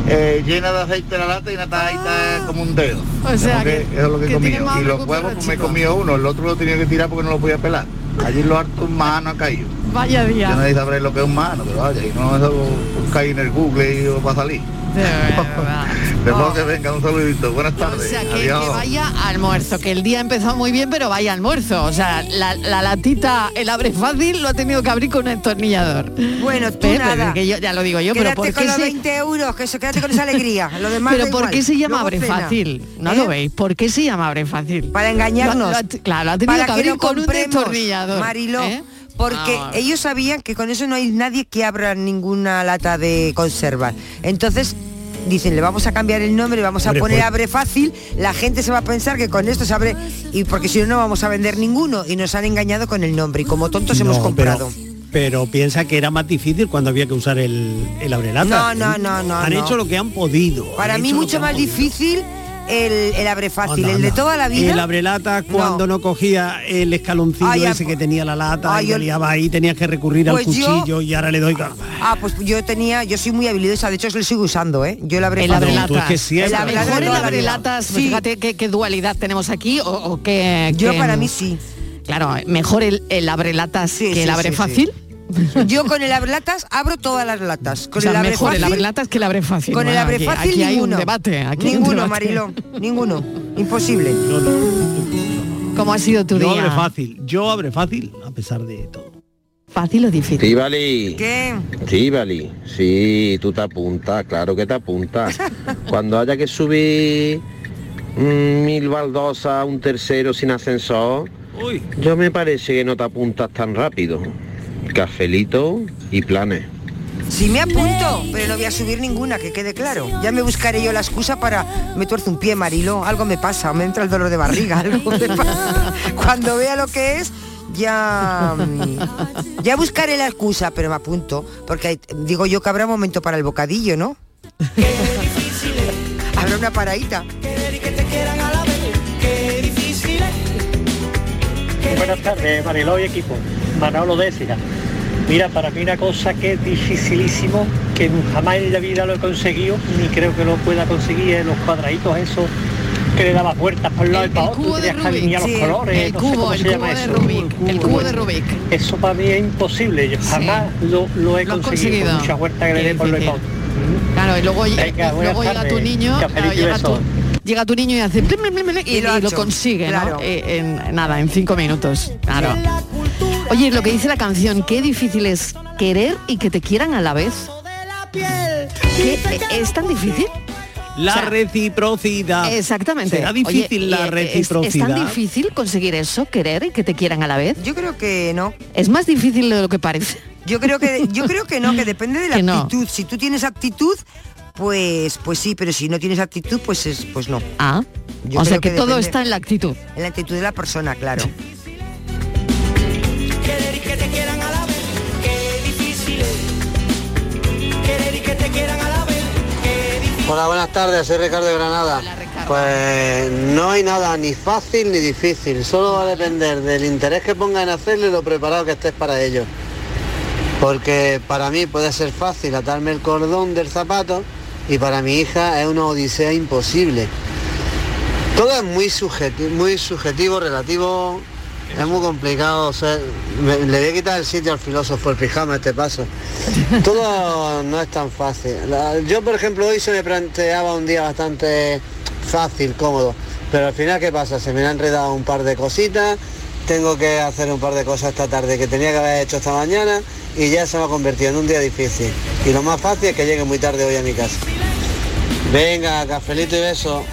Eh, llena de aceite la lata y una tajita como un dedo. O sea que- eso es lo que, que he más Y los huevos pues, me he comido uno, el otro lo tenía que tirar porque no lo podía pelar. Allí los hartos mano ha caído. Vaya día. Yo nadie sabré lo que es un mano, pero vaya, y no eso buscáis en el Google y os va a salir. De verdad. (laughs) Que venga, un saludito. Buenas tardes. O sea, que, Adiós. que vaya almuerzo, que el día empezó muy bien, pero vaya almuerzo. O sea, la, la latita, el abre fácil, lo ha tenido que abrir con un destornillador. Bueno, tú Pepe, nada. que yo ya lo digo yo, pero Quédate ¿por con qué los se, 20 euros, que eso, quédate con esa alegría. Lo demás pero ¿por qué se llama Luego abre cena. fácil? ¿No ¿Eh? lo veis? ¿Por qué se llama abre fácil? Para engañarnos. Lo- lo claro, lo ha tenido Para que abrir lo con un destornillador. Mariló, ¿eh? Porque Ah. ellos sabían que con eso no hay nadie que abra ninguna lata de conservas. Entonces, dicen, le vamos a cambiar el nombre, le vamos a Abre poner Fuerte. abre fácil, la gente se va a pensar que con esto se abre, y porque si no, no vamos a vender ninguno, y nos han engañado con el nombre, y como tontos hemos comprado. Pero, pero piensa que era más difícil cuando había que usar el, el abrelata. No, no, no, no, Han no. hecho lo que han podido. Para han mí mucho más podido. difícil el, el abre fácil, el de toda la vida. El abrelata cuando no, cogía el escaloncillo Ay, ese que tenía la lata ay, y yo- liaba ahí, tenías que recurrir al Pues yo- cuchillo y ahora le doy... Ah, pues yo tenía, yo soy muy habilidosa, de hecho lo sigo usando, ¿eh? Yo el abre El fácil. abrelatas. El abrelatas Mejor de el toda la vida. abrelatas, Sí. fíjate qué, qué dualidad tenemos aquí o, o qué- Yo qué- para mí sí. Claro, mejor el, el abrelatas que sí, el abre sí, fácil. (laughs) Yo con el abre latas abro todas las latas. Con O sea, el abre mejor el fácil, abrelatas que el abre fácil. Con el abre aquí- fácil aquí hay un ninguno. debate, aquí hay un ninguno, debate. Marilo, ninguno. Imposible. ¿Cómo ha sido tu Yo día? abre fácil, yo abre fácil, a pesar de todo. ¿Fácil o difícil? Estivali. ¿Qué? Estivali. Sí, tú te apuntas, claro que te apuntas. (laughs) Cuando haya que subir mm, mil baldosas a un tercero sin ascensor, yo me parece que no te apuntas tan rápido. Cafelito y planes. Sí me apunto, pero no voy a subir ninguna, que quede claro. Ya me buscaré yo la excusa para... Me tuerzo un pie, Marilo, algo me pasa, me entra el dolor de barriga, (laughs) algo me pasa. Cuando vea lo que es, ya... mm, Ya buscaré la excusa, pero me apunto, porque hay- digo yo que habrá momento para el bocadillo, ¿no? (laughs) habrá una paradita. Buenas tardes, Mariló y equipo. Manolo de Écija. Mira, para mí una cosa que es dificilísimo, que jamás en la vida lo he conseguido, ni creo que lo pueda conseguir, es los cuadraditos esos que le dabas vueltas por un lado y para otro, cubo de tenías que sí, los colores, el no sé cómo el se llama eso. Rubik, el cubo de Rubik. Eso para mí es imposible, yo jamás lo, lo he Lo conseguido, conseguido. por mucha vuelta que le dé por lo y para otro. Claro, y luego, Venga, buenas luego llega tu niño, claro, y llega, tu, besos. llega tu niño y hace y, Y lo y consigue, claro. ¿no? Eh, en nada, en cinco minutos. Claro. Oye, lo que dice la canción, qué difícil es querer y que te quieran a la vez. ¿Qué, eh, ¿Es tan difícil? La O sea, reciprocidad. Exactamente. ¿Será difícil Oye, la eh, reciprocidad? ¿Es, tan difícil conseguir eso, querer y que te quieran a la vez? Yo creo que no. Es más difícil de lo que parece. Yo creo que yo creo que no, que (laughs) depende de la Que no. actitud. Si tú tienes actitud, pues pues sí, pero si no tienes actitud, pues es pues no. Ah. Yo o sea que, todo depende- está en la actitud. En la actitud de la persona, claro. Hola, buenas tardes, soy Ricardo de Granada. Pues no hay nada ni fácil ni difícil, solo va a depender del interés que pongas en hacerlo y lo preparado que estés para ello. Porque para mí puede ser fácil atarme el cordón del zapato y para mi hija es una odisea imposible. Todo es muy subjetivo, muy subjetivo, relativo, es muy complicado. o sea, me- le voy a quitar el sitio al filósofo, el pijama, este paso. (laughs) Todo no es tan fácil. La- yo, por ejemplo, hoy se me planteaba un día bastante fácil, cómodo. Pero al final, ¿qué pasa? Se me han enredado un par de cositas, tengo que hacer un par de cosas esta tarde que tenía que haber hecho esta mañana y ya se me ha convertido en un día difícil. Y lo más fácil es que llegue muy tarde hoy a mi casa. Venga, cafelito y beso.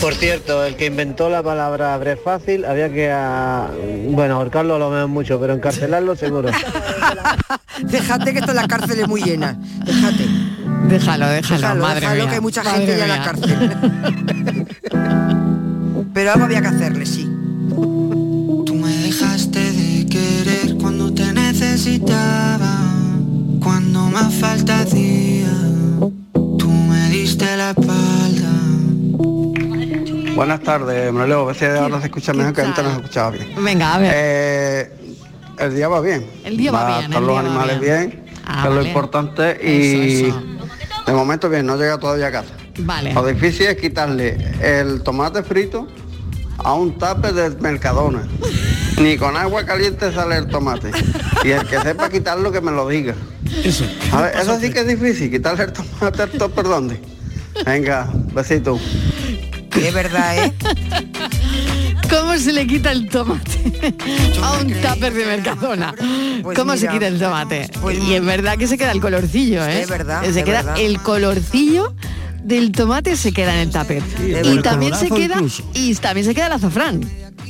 Por cierto, el que inventó la palabra abre fácil, había que, ah, bueno, ahorcarlo lo veo mucho, pero encarcelarlo seguro. (laughs) Déjate que esto en la cárcel es muy llena. Déjate. Déjalo, déjalo, Déjalo, madre déjalo, mía. que hay mucha Madre gente ya en la cárcel. (laughs) Pero algo había que hacerle, sí. Tú me dejaste de querer cuando te necesitaba, cuando más falta hacía. Tú me diste la espalda. Buenas tardes, Manoleo. A veces ahora se escucha mejor que antes no se escuchaba bien. Venga, a ver. Eh, el día va bien. El día va bien, Están los va animales bien. bien, Ah, que es lo importante. Y Eso, eso. de momento bien, no llega todavía a casa. Vale. Lo difícil es quitarle el tomate frito a un tape de Mercadona. (laughs) Ni con agua caliente sale el tomate. Y el que sepa quitarlo que me lo diga. Eso. A ver, eso sí que es difícil, quitarle el tomate al topper dónde. Venga, besito. Es verdad, ¿eh? ¿Cómo se le quita el tomate a un tupper de Mercadona? Pues ¿Cómo se quita el tomate? pues y es verdad que se queda el colorcillo, ¿eh? Es verdad, Se queda verdad. el colorcillo del tomate se queda en el tupper. y también se queda incluso. y también se queda el azafrán.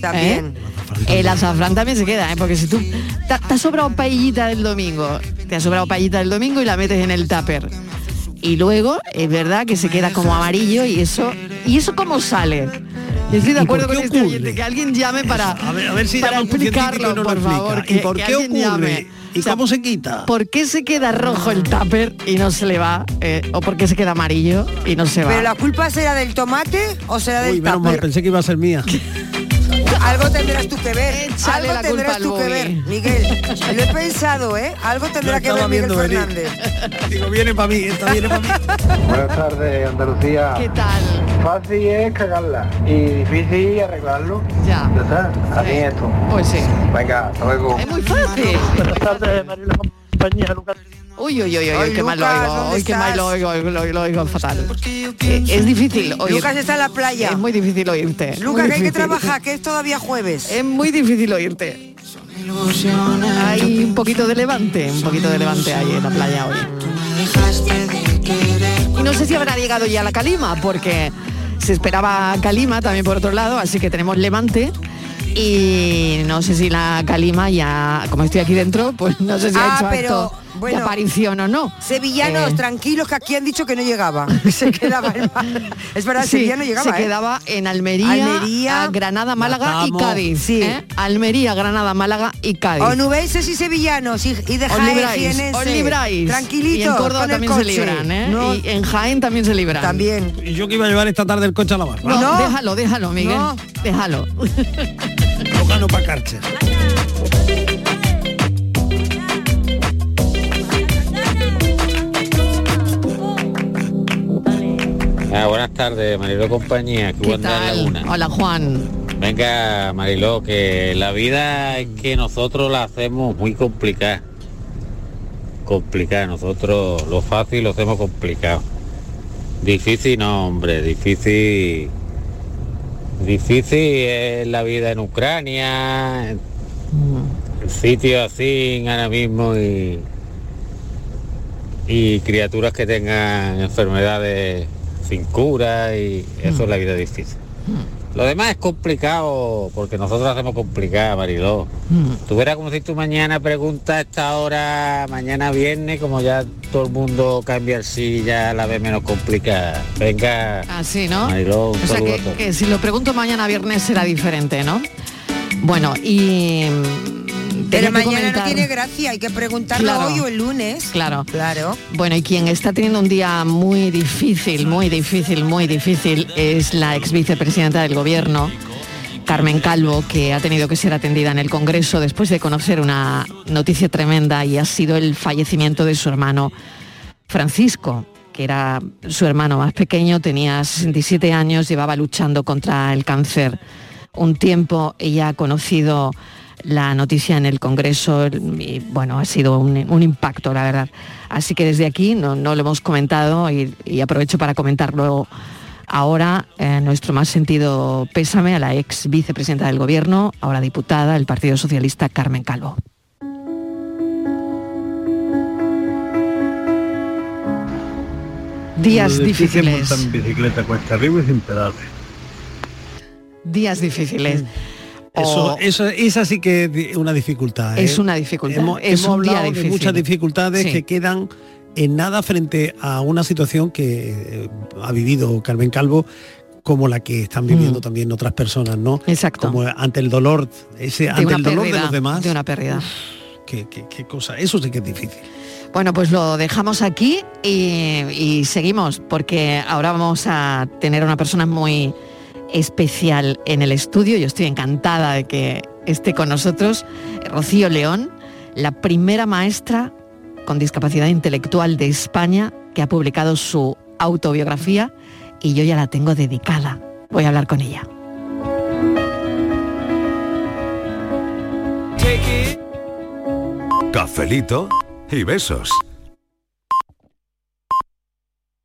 También. ¿eh? El azafrán también se queda, ¿eh? porque si tú te, te ha sobrado paellita del domingo, te ha sobrado paellita del domingo y la metes en el tupper y luego es verdad que se queda como amarillo y eso y eso cómo sale. Yo estoy de ¿Y acuerdo con este oyente, que alguien llame para, A ver, a ver si para llama un científico explicarlo, por favor. ¿Y que- por qué ocurre? llame. ¿Y cómo se quita? ¿Por qué se queda rojo el tupper y no se le va? Eh, ¿O por qué se queda amarillo y no se va? ¿Pero la culpa será del tomate o será del Uy, menos mal, tupper? pensé que iba a ser mía. (laughs) Algo tendrás tú que ver. Échale Algo la culpa tendrás tú que ver, Miguel. Lo he pensado, ¿eh? Algo tendrá que ver estaba Miguel viendo venir. Fernández. (laughs) Digo, viene para mí, esta viene para mí. Buenas tardes, Andalucía. ¿Qué tal? Fácil es cagarla y difícil arreglarlo. Ya. está, así es esto. Pues sí. Venga, hasta luego. Es muy fácil. Buenas tardes, Marilo compañía, Lucas. Uy, uy, uy, uy, qué mal lo oigo, ¿dónde hoy qué mal lo oigo, lo, lo oigo fatal. Eh, es difícil oír. Lucas está en la playa. Es muy difícil oírte. Lucas, que hay que trabajar, que es todavía jueves. Es muy difícil oírte. Hay un poquito de levante, un poquito de levante ahí en la playa hoy. Y no sé si habrá llegado ya la calima, porque se esperaba calima también por otro lado, así que tenemos levante. Y no sé si la calima ya, como estoy aquí dentro, pues no sé si ha Ah, hecho pero, acto bueno, de aparición o no. Sevillanos, Eh, tranquilos, que aquí han dicho que no llegaba. (laughs) (laughs) Se quedaba en. Es verdad, Sí, Sevilla no llegaba. se ¿eh? quedaba en Almería, Almería, Granada, Málaga y. Cádiz. Sí. ¿eh? Almería, Granada, Málaga y Cádiz. Onubenses y sevillanos y, y de Jaén, os libráis. Tranquilito. Y en Córdoba con el también se libran, ¿eh? No, Y en Jaén también se libran. También. Y yo que iba a llevar esta tarde el coche a lavar. No, No. déjalo, déjalo, Miguel. No. Déjalo. Lo gano para Carcher. Ah, buenas tardes, Mariló compañía, ¿Qué en tal? Laguna. Hola, Juan. Venga, Mariló, que la vida es que nosotros la hacemos muy complicada. Complicada, nosotros lo fácil lo hacemos complicado. Difícil no, hombre, difícil. Difícil es la vida en Ucrania, el sitio así ahora mismo y, y criaturas que tengan enfermedades sin cura y eso es la vida difícil. Lo demás es complicado porque nosotros hacemos complicada, Mariló. Tú verás como si tú mañana preguntas a esta hora, mañana viernes, como ya todo el mundo cambia el sí, ya la ve menos complicada. Venga, Así, ¿no? Mariló, un o sea que si lo pregunto mañana viernes será diferente, ¿no? Bueno, y... Pero mañana comentar- no tiene gracia, hay que preguntarlo Claro. hoy o el lunes. Claro. Claro. Bueno, y quien está teniendo un día muy difícil, muy difícil, muy difícil, es la ex vicepresidenta del gobierno, Carmen Calvo, que ha tenido que ser atendida en el Congreso después de conocer una noticia tremenda y ha sido el fallecimiento de su hermano Francisco, que era su hermano más pequeño, tenía 67 años, llevaba luchando contra el cáncer un tiempo, ella ha conocido la noticia en el Congreso y bueno, ha sido un, un impacto, la verdad. Así que desde aquí no, no lo hemos comentado y, y aprovecho para comentarlo ahora eh, nuestro más sentido pésame a la ex vicepresidenta del Gobierno, ahora diputada del Partido Socialista, Carmen Calvo. Días difíciles. montar en bicicleta cuesta arriba y sin pedales. Días difíciles. Eso, eso, esa sí que es una dificultad. ¿eh? Es una dificultad, Hemos, es hemos un día hablado de muchas dificultades Sí. que quedan en nada frente a una situación que eh, ha vivido Carmen Calvo como la que están viviendo también otras personas, ¿no? Mm. Exacto. Como ante el dolor, ese, de ante el dolor pérdida, de los demás. de una pérdida. Qué, qué- qué cosa, eso sí que es difícil. Bueno, pues lo dejamos aquí y, y seguimos porque ahora vamos a tener a una persona muy especial en el estudio. Yo estoy encantada de que esté con nosotros Rocío León, la primera maestra con discapacidad intelectual de España que ha publicado su autobiografía y yo ya la tengo dedicada. Voy a hablar con ella. Cafelito y besos.